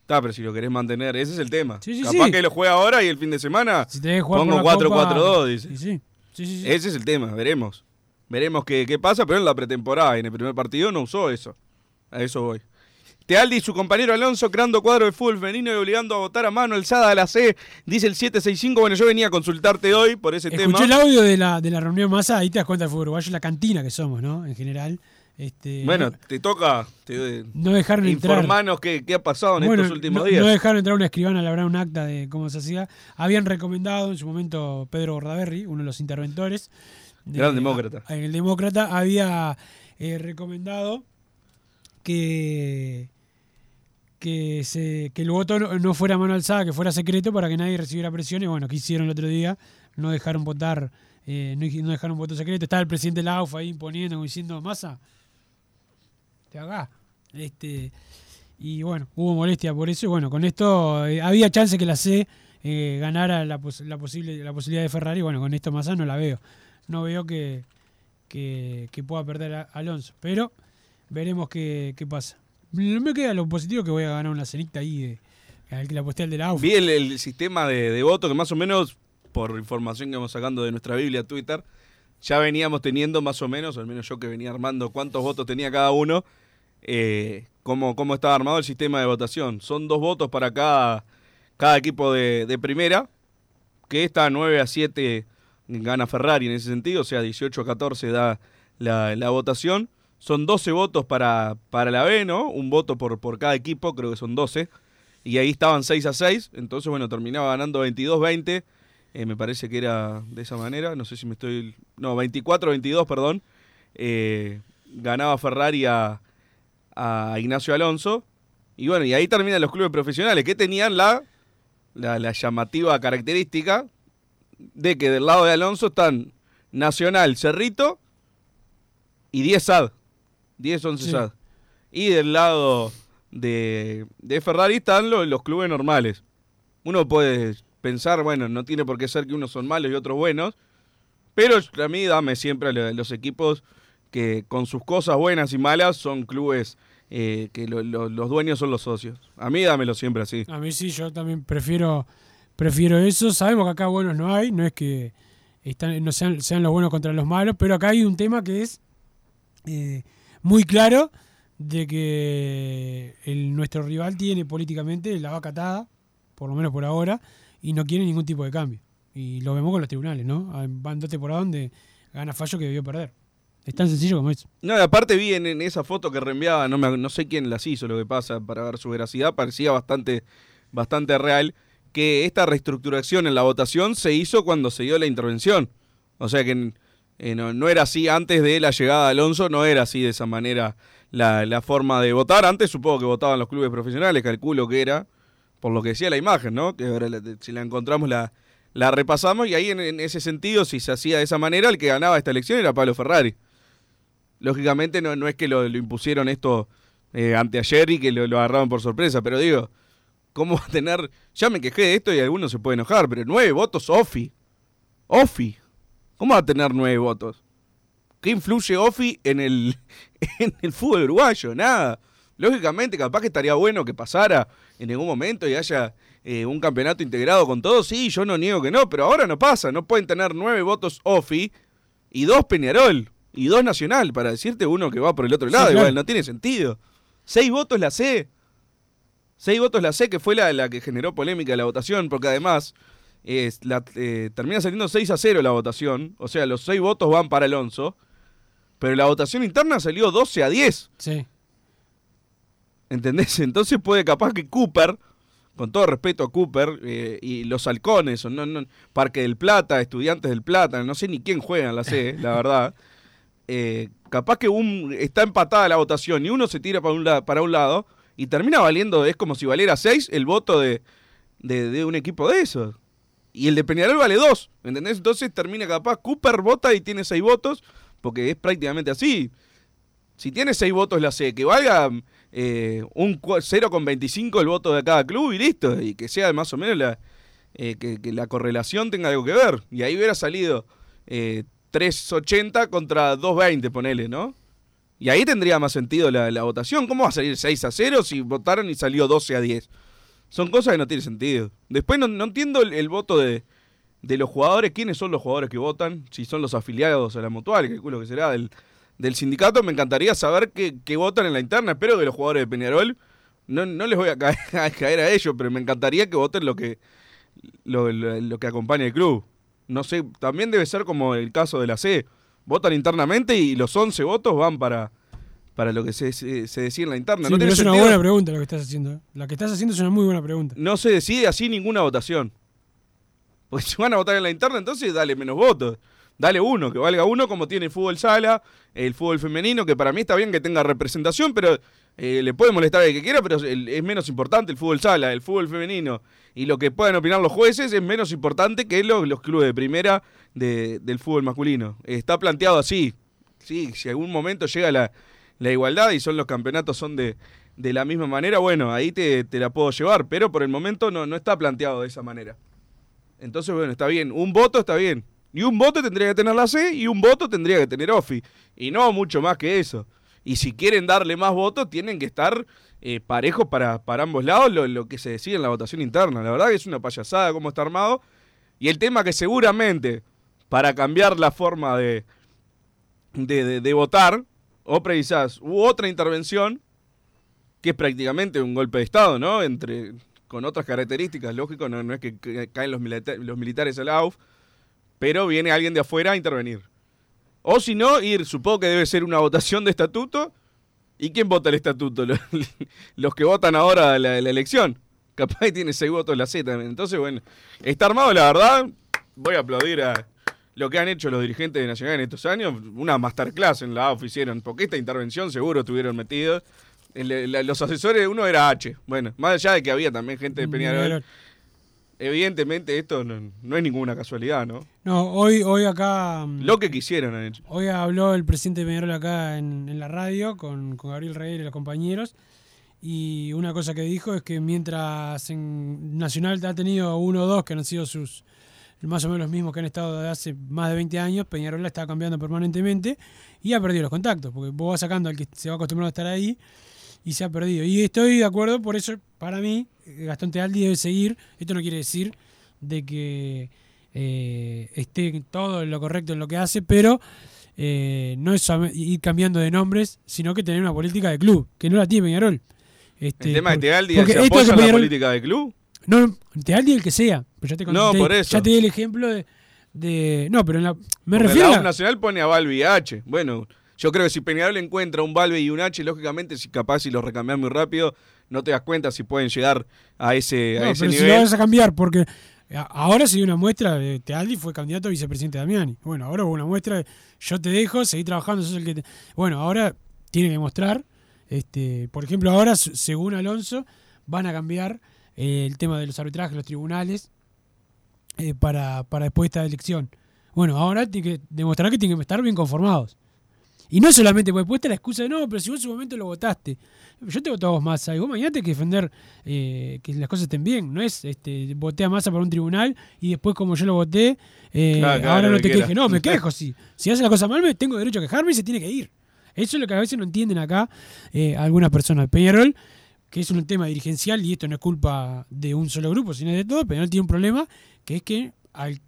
Está, pero si lo querés mantener, ese es el tema. Sí, sí, Capaz sí. que lo juega ahora y el fin de semana Si jugar pongo por la Copa- 4-4-2, dice. Sí, sí. Sí, sí, sí. Ese es el tema, veremos. Veremos qué, qué pasa, pero en la pretemporada, en el primer partido, no usó eso. A eso voy. Tealdi y su compañero Alonso creando cuadro de fútbol femenino y obligando a votar a mano el SADA de la C, dice el 765. Bueno, yo venía a consultarte hoy por ese Escuché el tema. audio de la, de la reunión masa, ahí te das cuenta del fútbol uruguayo, la cantina que somos, ¿no? En general. Este, Bueno, no, te toca te- no dejaron entrar. informarnos qué, qué ha pasado en Bueno, estos últimos no, días. no dejaron entrar una escribana a elaborar un acta de cómo se hacía. Habían recomendado en su momento Pedro Bordaberry, uno de los interventores. de- Gran demócrata. a- el demócrata había eh, recomendado que que, se, que el voto no, fuera mano alzada, que fuera secreto para que nadie recibiera presiones. Bueno, ¿qué hicieron el otro día? No dejaron votar, eh, no, dejaron voto secreto. Estaba el presidente de la AUFA ahí imponiendo, diciendo, Massa, te haga. Este, y bueno, hubo molestia por eso. Y bueno, con esto eh, había chance que la C eh, ganara la, pos- la, posible, la posibilidad de Ferrari. Bueno, con esto Massa no la veo. No veo que, que, pueda perder Alonso. Pero veremos qué, qué pasa. No me queda lo positivo que voy a ganar una cenita ahí de, que la postea el de la AUFA. Vi el, el sistema de, de voto que más o menos, por información que vamos sacando de nuestra Biblia Twitter, ya veníamos teniendo más o menos, al menos yo que venía armando cuántos votos tenía cada uno, eh, cómo, cómo estaba armado el sistema de votación. Son dos votos para cada, cada equipo de, de primera, que está 9 a 7 gana Ferrari en ese sentido, o sea, 18 a 14 da la, la votación. Son 12 votos para, para la B, ¿no? Un voto por, por cada equipo, creo que son 12. Y ahí estaban 6 a 6. Entonces, bueno, terminaba ganando 22-20. Eh, me parece que era de esa manera. No sé si me estoy. No, 24-22, perdón. Eh, ganaba Ferrari a, a Ignacio Alonso. Y bueno, y ahí terminan los clubes profesionales que tenían la, la, la llamativa característica de que del lado de Alonso están Nacional, Cerrito y 10 SAD. 10, 11 Sí. SAD. Y del lado de, de Ferrari están lo- los clubes normales. Uno puede pensar, bueno, no tiene por qué ser que unos son malos y otros buenos, pero a mí dame siempre a lo- los equipos que con sus cosas buenas y malas son clubes eh, que lo- lo- los dueños son los socios. A mí dámelo siempre así. A mí sí, yo también prefiero prefiero eso. Sabemos que acá buenos no hay, no es que están, no sean, sean los buenos contra los malos, pero acá hay un tema que es eh, muy claro de que nuestro rival tiene políticamente la vaca atada, por lo menos por ahora, y no quiere ningún tipo de cambio. Y lo vemos con los tribunales, ¿no? Ah, Van dos temporadas donde gana fallo que debió perder. Es tan sencillo como eso. No, aparte vi en, en esa foto que reenviaba, no, me, no sé quién las hizo, lo que pasa, para ver su veracidad, parecía bastante, bastante real, que esta reestructuración en la votación se hizo cuando se dio la intervención. O sea que eh, no, no era así antes de la llegada de Alonso, no era así de esa manera la, la forma de votar. Antes supongo que votaban los clubes profesionales, calculo que era, por lo que decía la imagen, ¿no? Que ahora si la encontramos la, la repasamos y ahí en, en ese sentido, si se hacía de esa manera, el que ganaba esta elección era Pablo Ferrari. Lógicamente no, no es que lo, lo impusieron esto eh, anteayer y que lo, lo agarraron por sorpresa, pero digo, ¿cómo va a tener? Ya me quejé de esto y algunos se pueden enojar, pero nueve votos Ofi. Ofi. ¿Cómo va a tener nueve votos? ¿Qué influye Ofi en el, en el fútbol uruguayo? Nada. Lógicamente, capaz que estaría bueno que pasara en algún momento y haya eh, un campeonato integrado con todos. Sí, yo no niego que no, pero ahora no pasa. No pueden tener nueve votos Ofi y dos Peñarol y dos Nacional, para decirte uno que va por el otro lado. Igual, no tiene sentido. Seis votos la C. Seis votos la C, que fue la, la que generó polémica la votación, porque además la- eh, termina saliendo 6 a 0 la votación. O sea, los seis votos van para Alonso. Pero la votación interna salió 12 a 10. Sí. ¿Entendés? Entonces puede capaz que Cooper, con todo respeto a Cooper, eh, y los halcones, o no, no, Parque del Plata, Estudiantes del Plata, no sé ni quién juega en la C, la verdad. eh, capaz que un, está empatada la votación y uno se tira para un, la- para un lado y termina valiendo, es como si valiera 6 el voto de, de, de un equipo de esos. Y el de Peñarol vale 2, ¿entendés? Entonces termina capaz, Cooper vota y tiene 6 votos, porque es prácticamente así. Si tiene 6 votos la C, que valga eh, un cua- 0,25 el voto de cada club y listo, y que sea más o menos la, eh, que, que la correlación tenga algo que ver. Y ahí hubiera salido eh, 3,80 contra 2,20, ponele, ¿no? Y ahí tendría más sentido la, la votación. ¿Cómo va a salir 6 a 0 si votaron y salió 12 a 10? Son cosas que no tienen sentido. Después no, no entiendo el, voto de, de los jugadores. ¿Quiénes son los jugadores que votan? Si son los afiliados a la mutual, calculo que será del, del sindicato. Me encantaría saber qué, qué votan en la interna. Espero que los jugadores de Peñarol, no, no les voy a caer, a ellos, pero me encantaría que voten lo que, lo- lo que acompaña el club. No sé, también debe ser como el caso de la C. Votan internamente y los 11 votos van para, para lo que se, se, se decía en la interna. Sí, no pero es una buena pregunta lo que estás haciendo. ¿eh? La que estás haciendo es una muy buena pregunta. no se decide así ninguna votación. Porque si van a votar en la interna, entonces dale menos votos. Dale uno, que valga uno, como tiene el fútbol sala, el fútbol femenino, que para mí está bien que tenga representación, pero eh, le puede molestar al que quiera, pero el- es menos importante el fútbol sala, el fútbol femenino. Y lo que puedan opinar los jueces es menos importante que lo- los clubes de primera de- del fútbol masculino. Está planteado así. Sí, si algún momento llega la, la igualdad y son los campeonatos son de, de la misma manera, bueno, ahí te, te la puedo llevar, pero por el momento no, no está planteado de esa manera. Entonces, bueno, está bien. Un voto está bien. Y un voto tendría que tener la C y un voto tendría que tener OFI. Y no mucho más que eso. Y si quieren darle más votos, tienen que estar eh, parejos para, para ambos lados lo, lo que se decide en la votación interna. La verdad que es una payasada cómo está armado. Y el tema que seguramente, para cambiar la forma de, de, de- de votar, o precisás u otra intervención, que es prácticamente un golpe de Estado, ¿no? Entre, con otras características, lógico, no, es que ca- caen los, los militares al AUF, pero viene alguien de afuera a intervenir. O si no, ir, supongo que debe ser una votación de estatuto. ¿Y quién vota el estatuto? Los, los que votan ahora la, la elección. Capaz que tiene seis votos la Z. Entonces, bueno, está armado, la verdad. Voy a aplaudir a lo que han hecho los dirigentes de Nacional en estos años. Una masterclass en la AUF hicieron, porque esta intervención seguro estuvieron metidos. Los asesores, uno era H. Bueno, más allá de que había también gente de Peñarol. Evidentemente esto no, no es ninguna casualidad, ¿no? No, hoy, hoy acá. mm, Lo que quisieron han hecho. Hoy habló el presidente de Peñarol acá en, en la radio con, con Gabriel Reyes y los compañeros. Y una cosa que dijo es que mientras en Nacional ha tenido uno o dos que han sido sus más o menos los mismos que han estado desde hace más de 20 años, Peñarol la está cambiando permanentemente y ha perdido los contactos, porque vos vas sacando al que se va acostumbrado a estar ahí y se ha perdido. Y estoy de acuerdo, por eso para mí Gastón Tealdi debe seguir. Esto no quiere decir de que eh, esté todo lo correcto en lo que hace, pero eh, no es ir cambiando de nombres, sino que tener una política de club, que no la tiene Peñarol. Este, El tema de Tealdi se apoya en la política de club. No, Tealdi el que sea. Pero ya te No, por eso. Ya te di el ejemplo de. de- no, pero en la. Me Porque refiero. La a- Nacional pone a Balbi y a H. Bueno, yo creo que si Peñarol encuentra un Balbi y un H, lógicamente, si capaz si los recambias muy rápido, no te das cuenta si pueden llegar a ese, a No, ese pero si nivel. lo vas a cambiar, porque a- ahora se dio una muestra de Tealdi fue candidato a vicepresidente de Damiani. Bueno, ahora hubo una muestra de yo te dejo, seguí trabajando, sos el que te- Bueno, ahora tiene que mostrar, este, por ejemplo, ahora, según Alonso, van a cambiar eh, el tema de los arbitrajes, los tribunales. eh, para, para después de esta elección. Bueno, ahora tiene que demostrar que tienen que estar bien conformados. Y no solamente, porque está la excusa de no, pero si vos en su momento lo votaste. Yo te voto a vos Massa, y vos mañana tenés que defender eh, que las cosas estén bien. No es este, voté a Massa por un tribunal y después, como yo lo voté, eh, Claro, claro, ahora no te quejes. No, me quejo, sí. Si hace la cosa mal, me tengo derecho a quejarme y se tiene que ir. Eso es lo que a veces no entienden acá eh, algunas personas. Peñarol, que es un tema dirigencial, y esto no es culpa de un solo grupo, sino de todo, Peñarol tiene un problema, que es que al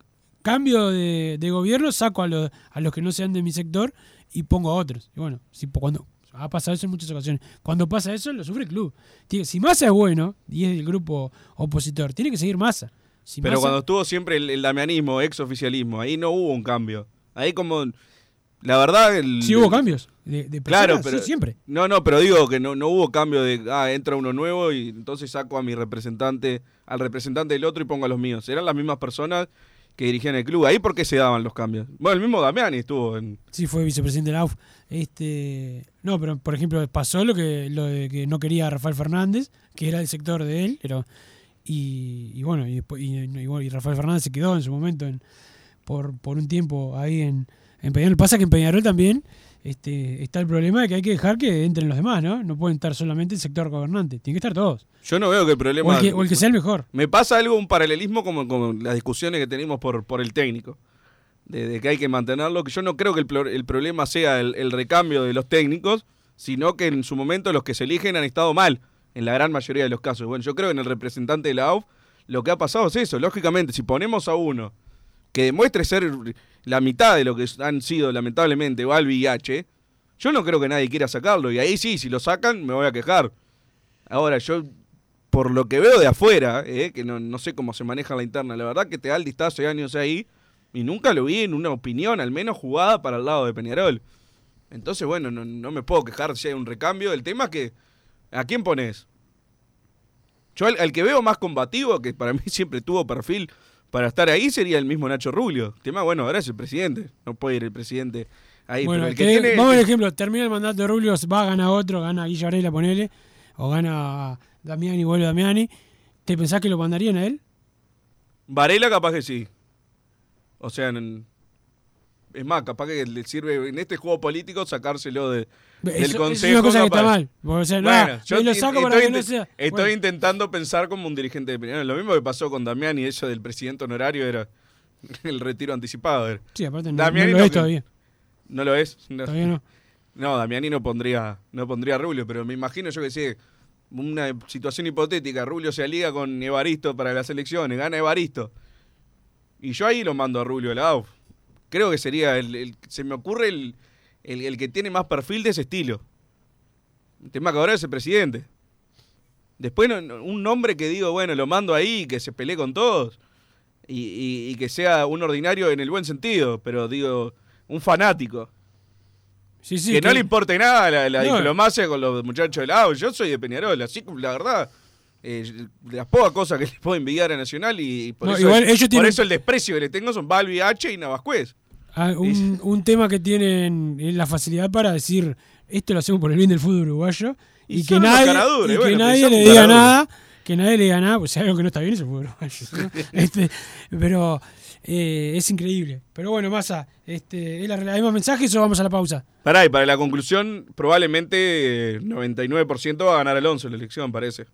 cambio de, de gobierno saco a los, a los que no sean de mi sector y pongo a otros. Y bueno, si, cuando ha pasado eso en muchas ocasiones. Cuando pasa eso, lo sufre el club. Tiene- si Massa es bueno y es del grupo opositor, tiene que seguir Massa. Si Pero Massa- cuando estuvo siempre el, el damianismo, ex oficialismo, ahí no hubo un cambio. Ahí como, la verdad... El, Sí hubo cambios de, de Claro, pero sí, siempre. No, no, pero digo que no, no hubo cambio de, ah, entra uno nuevo y entonces saco a mi representante, al representante del otro y pongo a los míos. Eran las mismas personas que dirigían el club. Ahí por qué se daban los cambios. Bueno, el mismo Damiani estuvo en... Sí, fue vicepresidente de la AUF. Este, no, pero por ejemplo pasó lo que lo de que no quería a Rafael Fernández, que era el sector de él, pero y, y bueno, y, y Rafael Fernández se quedó en su momento en, por, por un tiempo ahí en, en Peñarol. Pasa que en Peñarol también este, está el problema de que hay que dejar que entren los demás, ¿no? No pueden estar solamente el sector gobernante, tienen que estar todos. Yo no veo que el O problema... el que, o el que sea el mejor. Me pasa algo, un paralelismo como con las discusiones que tenemos por, por el técnico. De, de que hay que mantenerlo. Yo no creo que el, el problema sea el, el recambio de los técnicos, sino que en su momento los que se eligen han estado mal, en la gran mayoría de los casos. Bueno, yo creo que en el representante de la AUF lo que ha pasado es eso. Lógicamente, si ponemos a uno que demuestre ser la mitad de lo que han sido lamentablemente Balbi y yo no creo que nadie quiera sacarlo. Y ahí sí, si lo sacan, me voy a quejar. Ahora, yo por lo que veo de afuera, eh, que no, no sé cómo se maneja la interna, la verdad que te distazo de años ahí y nunca lo vi en una opinión, al menos jugada para el lado de Peñarol. Entonces, bueno, no, no me puedo quejar si hay un recambio. El tema es que, ¿a quién pones? Yo al, al que veo más combativo, que para mí siempre tuvo perfil para estar ahí, sería el mismo Nacho Rubio. El tema, bueno, ahora es el presidente. No puede ir el presidente ahí. bueno, pero el que que- tiene... vamos al ejemplo, termina el mandato de Rubio, va, gana otro, gana Guilla Varela, ponele, o gana Damiani, vuelve Damiani. ¿Te pensás que lo mandarían a él? Varela capaz que sí. O sea, en- es más, capaz que le sirve en este juego político sacárselo de, del Eso- es consejo. una cosa que está mal. O sea, no, Bueno, yo lo estoy- saco para que no sea- Estoy Bueno. intentando pensar como un dirigente de Peñarol. Lo mismo que pasó con Damián y eso del presidente honorario era el retiro anticipado. era. Sí, aparte no- Damiani no lo es todavía. ¿No lo es? No. Todavía no. No, Damiani no pondría, no pondría a Rubio, pero me imagino yo que sé, una situación hipotética, Rubio se aliga con Evaristo para las elecciones, gana Evaristo. Y yo ahí lo mando a Rubio a la AUF. Creo que sería el, el- se me ocurre el, el, el que tiene más perfil de ese estilo. El tema que ahora es el presidente. Después no- un nombre que digo, bueno, lo mando ahí, que se pelee con todos. Y, y- y que sea un ordinario en el buen sentido, pero digo, un fanático Sí, sí, que, no le importe nada la, la No. diplomacia con los muchachos del lado. Yo soy de Peñarol, así la verdad, eh, las pocas cosas que le puedo envidiar a Nacional y, y por, No, eso, igual ellos por tienen- eso el desprecio que le tengo son Balbi H y Navascuez. Ah, un, un tema que tienen es la facilidad para decir esto lo hacemos por el bien del fútbol uruguayo y, Y que nadie, y que bueno, nadie le diga nada, que nadie le diga nada, pues si algo que no está bien es el fútbol uruguayo. ¿no? Este, pero eh, es increíble. Pero bueno, Massa, este, ¿es la, ¿hay más mensajes o vamos a la pausa? Pará, y para la conclusión, probablemente eh, 99% va a ganar Alonso en la elección, parece.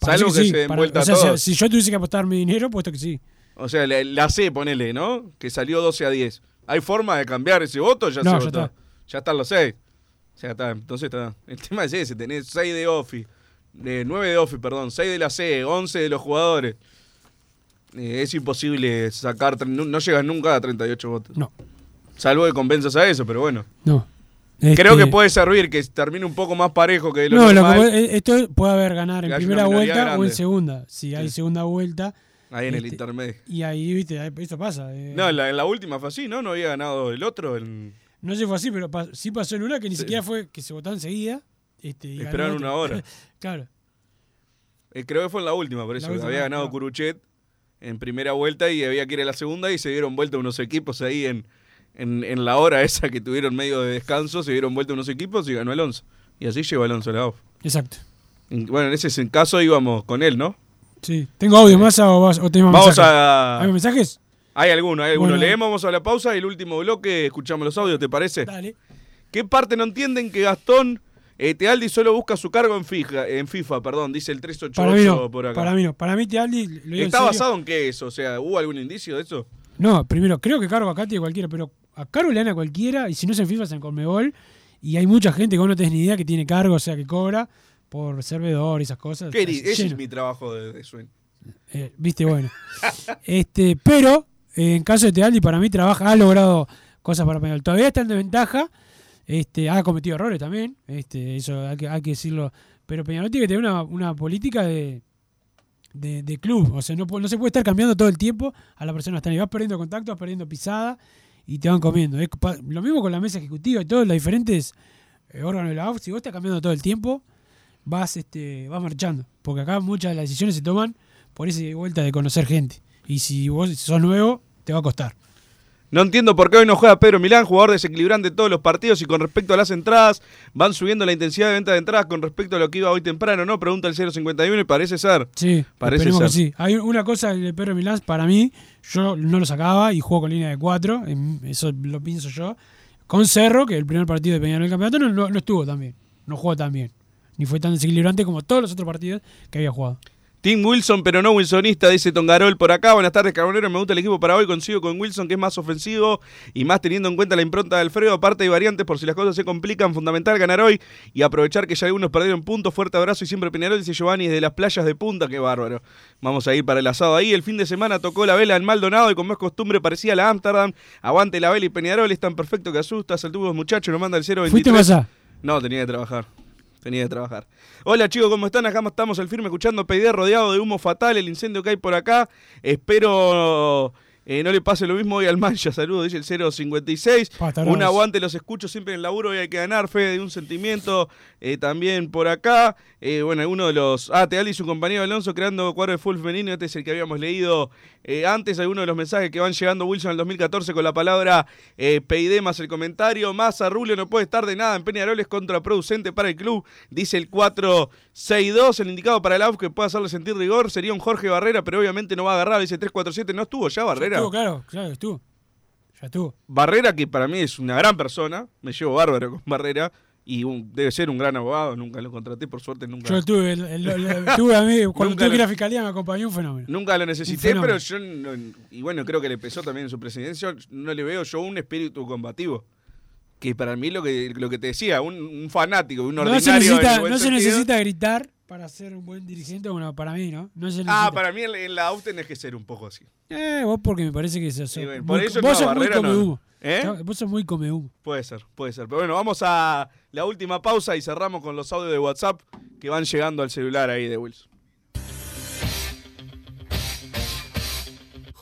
Parece Salvo que, sí, se den para- vuelta o sea, a si- si yo tuviese que apostar mi dinero, puesto que sí. O sea, la, la C, ponele, ¿no? Que salió 12 a 10. ¿Hay forma de cambiar ese voto? Ya No, se ya votó. está. Ya están los 6. Ya está, entonces está. El tema es ese, tenés 6 de OFI, de 9 de OFI, perdón, 6 de la C, 11 de los jugadores. Eh, es imposible sacar, no, no llegas nunca a 38 votos. No. Salvo que convenzas a eso, pero bueno. No. Creo Este, que puede servir que termine un poco más parejo que lo No, lo que normal. puede- esto puede haber ganar en primera vuelta o en segunda. Si hay segunda vuelta. Ahí en el este, intermedio. Y ahí, viste, esto pasa. eh. No, en la, en la última fue así, ¿no? No había ganado el otro. No sé si fue así, pero sí pasó en una que ni siquiera fue que se votó enseguida. Este, Esperaron una hora. claro. Eh, creo que fue en la última, por eso. Última, había ganado claro. Curuchet en primera vuelta y había que ir a la segunda y se dieron vuelta unos equipos ahí en, en, en la hora esa que tuvieron medio de descanso, se dieron vuelta unos equipos y ganó Alonso. Y así llegó Alonso a la AUF. Exacto. Bueno, en ese caso íbamos con él, ¿no? Sí. ¿Tengo audio más o, vas- o tenemos Vamos mensajes? a. ¿Hay mensajes? Hay alguno, hay alguno. Bueno. Leemos, vamos a la pausa y el último bloque escuchamos los audios, ¿te parece? Dale. ¿Qué parte no entienden que Gastón eh, Tealdi solo busca su cargo en FIFA, en FIFA, perdón, dice el 388 Para mí no. por acá? Para mí no. Para mí Tealdi lo digo en ¿Está serio. basado en qué eso? O sea, ¿hubo algún indicio de eso? No, primero, creo que Cargo acá tiene cualquiera, pero a Cargo le dan a cualquiera, y si no es en FIFA, es en Conmebol. Y hay mucha gente que vos no tenés ni idea que tiene cargo, o sea, que cobra por servidor y esas cosas. ¿Qué, Está ese es mi trabajo de, de sueño. Eh, Viste, bueno. este, pero, eh, en caso de Tealdi, para mí trabaja, ha logrado cosas para Peñarol. Todavía está en desventaja, este, ha cometido errores también, este, eso hay que, hay que decirlo. Pero Peñarol tiene que tener una, una política de, de, de club. O sea, no, no se puede estar cambiando todo el tiempo a la persona está ahí. Vas perdiendo contacto, vas perdiendo pisada y te van comiendo. Es lo mismo con la mesa ejecutiva y todos los diferentes eh, órganos de la AUF. Si vos estás cambiando todo el tiempo, vas, este, vas marchando. Porque acá muchas de las decisiones se toman por esa vuelta de conocer gente. Y si vos sos nuevo, te va a costar. No entiendo por qué hoy no juega Pedro Milán, jugador desequilibrante en todos los partidos y con respecto a las entradas, van subiendo la intensidad de venta de entradas con respecto a lo que iba hoy temprano, ¿no? Pregunta el 051 y parece ser. Sí, Parece ser. que sí. Hay una cosa de Pedro Milán, para mí, yo no lo sacaba y juego con línea de 4, eso lo pienso yo. Con Cerro, que el primer partido de Peñarol del campeonato no, no- no estuvo tan bien, no jugó tan bien. Ni fue tan desequilibrante como todos los otros partidos que había jugado. Team Wilson, pero no Wilsonista, dice Tongarol por acá. Buenas tardes, Carbonero. Me gusta el equipo para hoy. Consigo con Wilson, que es más ofensivo y más teniendo en cuenta la impronta de Alfredo. Aparte hay variantes por si las cosas se complican. Fundamental ganar hoy y aprovechar que ya algunos perdieron puntos. Fuerte abrazo y siempre Peñarol, dice Giovanni, desde las playas de punta. Qué bárbaro. Vamos a ir para el asado ahí. El fin de semana tocó la vela en Maldonado y con más costumbre parecía la Amsterdam. Aguante la vela y Peñarol. Es tan perfecto que asusta. Saltudos muchachos, nos manda el 023. ¿Fuiste más allá? No, tenía que trabajar. Tenía que trabajar. Hola chicos, ¿cómo están? Acá estamos al firme escuchando PD rodeado de humo fatal, el incendio que hay por acá. Espero eh, no le pase lo mismo hoy al Mancha. Saludos, dice el 056. Pata, Un aguante, los escucho siempre en el laburo y hay que ganar. Fe de un sentimiento eh, también por acá. Eh, bueno, alguno de los. Ah, Teal y su compañero Alonso creando cuadro de full femenino. Este es el que habíamos leído antes. Algunos de los mensajes que van llegando Wilson en el 2014 con la palabra PID más el comentario. Massa, Rulio no puede estar de nada en Peñarol. Es contraproducente para el club. Dice el 462. El indicado para el AUF que pueda hacerle sentir rigor sería un Jorge Barrera, pero obviamente no va a agarrar. Dice 347. No estuvo ya Barrera. Estuvo, claro, claro, estuvo. Ya estuvo. Barrera, que para mí es una gran persona, me llevo bárbaro con Barrera y un- debe ser un gran abogado, nunca lo contraté, por suerte nunca. Yo tuve, el- el- el- tuve a mí, cuando tuve que ir lo- a fiscalía me acompañó un fenómeno. Nunca lo necesité, pero yo, no- y bueno, creo que le pesó también en su presidencia, no le veo yo un espíritu combativo. Que para mí lo que, lo que te decía, un, un fanático, un No ordinario. se, necesita, no se necesita gritar para ser un buen dirigente, bueno, para mí, ¿no? No se. Ah, para mí en, en la AUF tenés que ser un poco así. Eh, vos porque me parece que sos, Sí, bueno, muy- por eso vos no, sos muy come humo. ¿Eh? Vos sos muy come humo. Puede ser, puede ser. Pero bueno, vamos a la última pausa y cerramos con los audios de WhatsApp que van llegando al celular ahí de Wilson.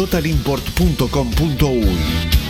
www.totalimport.com.uy.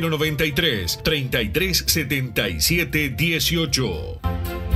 093 33 77 18.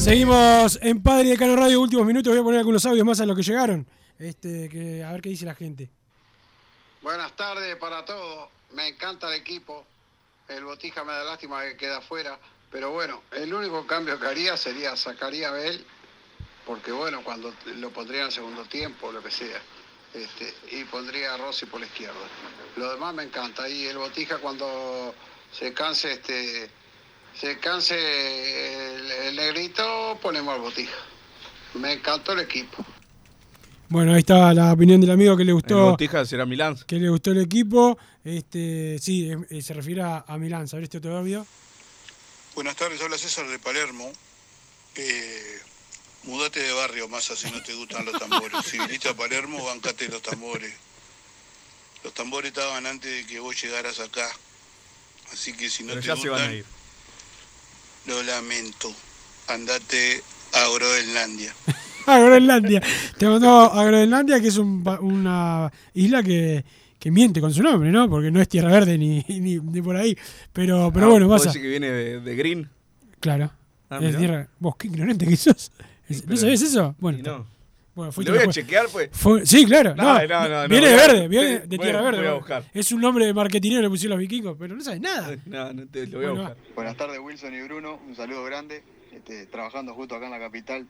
Seguimos en Padre de Cano Radio, últimos minutos. Voy a poner algunos audios más a los que llegaron. Este, que, a ver qué dice la gente. Buenas tardes para todos. Me encanta el equipo. El Botija me da lástima que queda afuera. Pero bueno, el único cambio que haría sería sacaría a Bel. Porque bueno, cuando lo pondría en segundo tiempo, lo que sea. Este, y pondría a Rossi por la izquierda. Lo demás me encanta. Y el Botija cuando se canse este. Se canse el, el negrito, ponemos al Botija. Me encantó el equipo. Bueno, ahí está la opinión del amigo que le El gustó. Botija será Milán. Que le gustó el equipo. Este, sí, eh, se refiere a, a Milán. ¿Sabes este otro audio? Buenas tardes, habla César de Palermo. Eh, mudate de barrio, más si no te gustan los tambores. Si viniste a Palermo, bancate los tambores. Los tambores estaban antes de que vos llegaras acá. Así que si no Pero te ya se van a ir. Lo lamento. Andate a Groenlandia. A Groenlandia. Te mandó a Groenlandia, que es un pa- una isla que, que miente con su nombre, ¿no? Porque no es Tierra Verde ni, ni, ni por ahí. Pero, pero Ah, bueno, ¿vos pasa. que viene de, de Green. Claro. Ah, es tierra. Vos, qué ignorante que sos. ¿No pero- sabés eso? Bueno, no. Bueno, Lo fuiste voy a chequear, pues. Fue- sí, claro. No, No, no, no, no, viene de verde, viene de voy- Tierra Verde. voy a ¿no? buscar. Es un nombre de marketinero que le pusieron los vikingos, pero no sabes nada. No, no te lo voy a Bueno, buscar. Buenas tardes Wilson y Bruno, un saludo grande. Este, trabajando justo acá en la capital,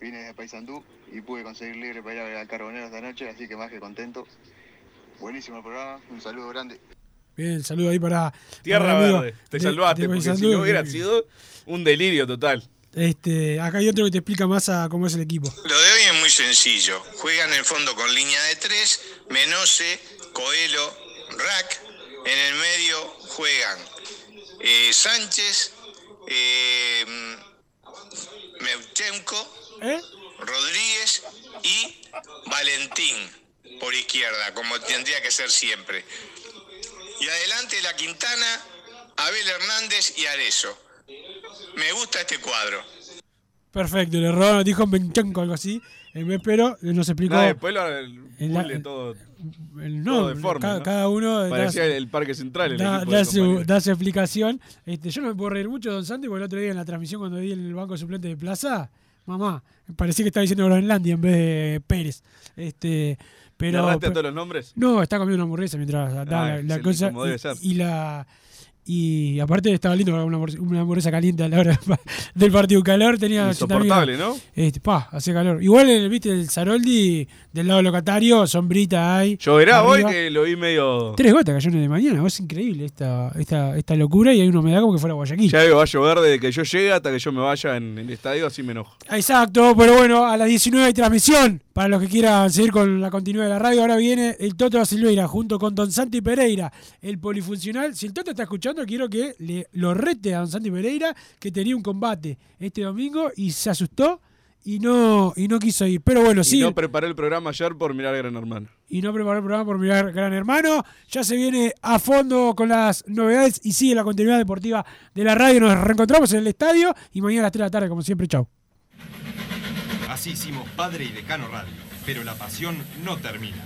vine de Paysandú y pude conseguir libre para ir a ver al Carbonero esta noche, así que más que contento. Buenísimo el programa, un saludo grande. Bien, saludo ahí para. Tierra para Verde. Te de- salvaste, de porque si no hubiera sido un delirio total. Este, acá hay otro que te explica más a cómo es el equipo. Lo de hoy es muy sencillo. Juegan en el fondo con línea de tres, Menose, Coelho, Rack. En el medio juegan eh, Sánchez, eh, Meuchenko, Rodríguez y Valentín por izquierda, como tendría que ser siempre. Y adelante la Quintana, Abel Hernández y Arezo. Me gusta este cuadro. Perfecto, el error dijo Benchenko algo así. Pero nos explicó. No, después lo, el, en la- Bulle todo, el todo nombre, deforme, cada, ¿no? cada uno da, Parecía el, el Parque Central. El da- da su, da explicación. Este, yo no me puedo reír mucho, don Santi, porque el otro día en la transmisión, cuando vi en el banco suplente de Plaza, mamá. Parecía que estaba diciendo Groenlandia en vez de Pérez. Este, pero, ¿Le a todos los nombres? No, está comiendo una hamburguesa mientras da Ah, la, la excelente, cosa. como debe y- ser. y la. Y aparte estaba lindo una una hamburguesa caliente a la hora del partido. Calor tenía 80 Insoportable. ¿no? Este, pa, hace calor. Igual, el, viste, el Zaroldi del lado locatario, sombrita hay. Lloverá hoy que lo vi medio. Tres gotas cayó de mañana. Es increíble esta, esta, esta locura y hay una humedad como que fuera Guayaquil. Ya va a llover desde que yo llegue hasta que yo me vaya en el estadio, así me enojo. Exacto, pero bueno, a las 19 hay transmisión. Para los que quieran seguir con la continuidad de la radio, ahora viene el Toto da Silveira junto con Don Santi Pereira, el polifuncional. Si el Toto está escuchando, quiero que le, lo rete a Don Santi Pereira, que tenía un combate este domingo y se asustó y no, y no quiso ir. Pero bueno, Y sí. no preparé el programa ayer por mirar Gran Hermano. y no preparó el programa por mirar Gran Hermano. Ya se viene a fondo con las novedades y sigue la continuidad deportiva de la radio. Nos reencontramos en el estadio y mañana a las 3 de la tarde, como siempre. Chau. Así hicimos Padre y Decano Radio, pero la pasión no termina.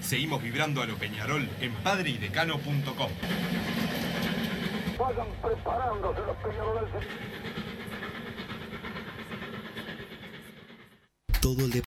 Seguimos vibrando a lo Peñarol en padreidecano.com. Vayan preparándose los peñaroles. Todo el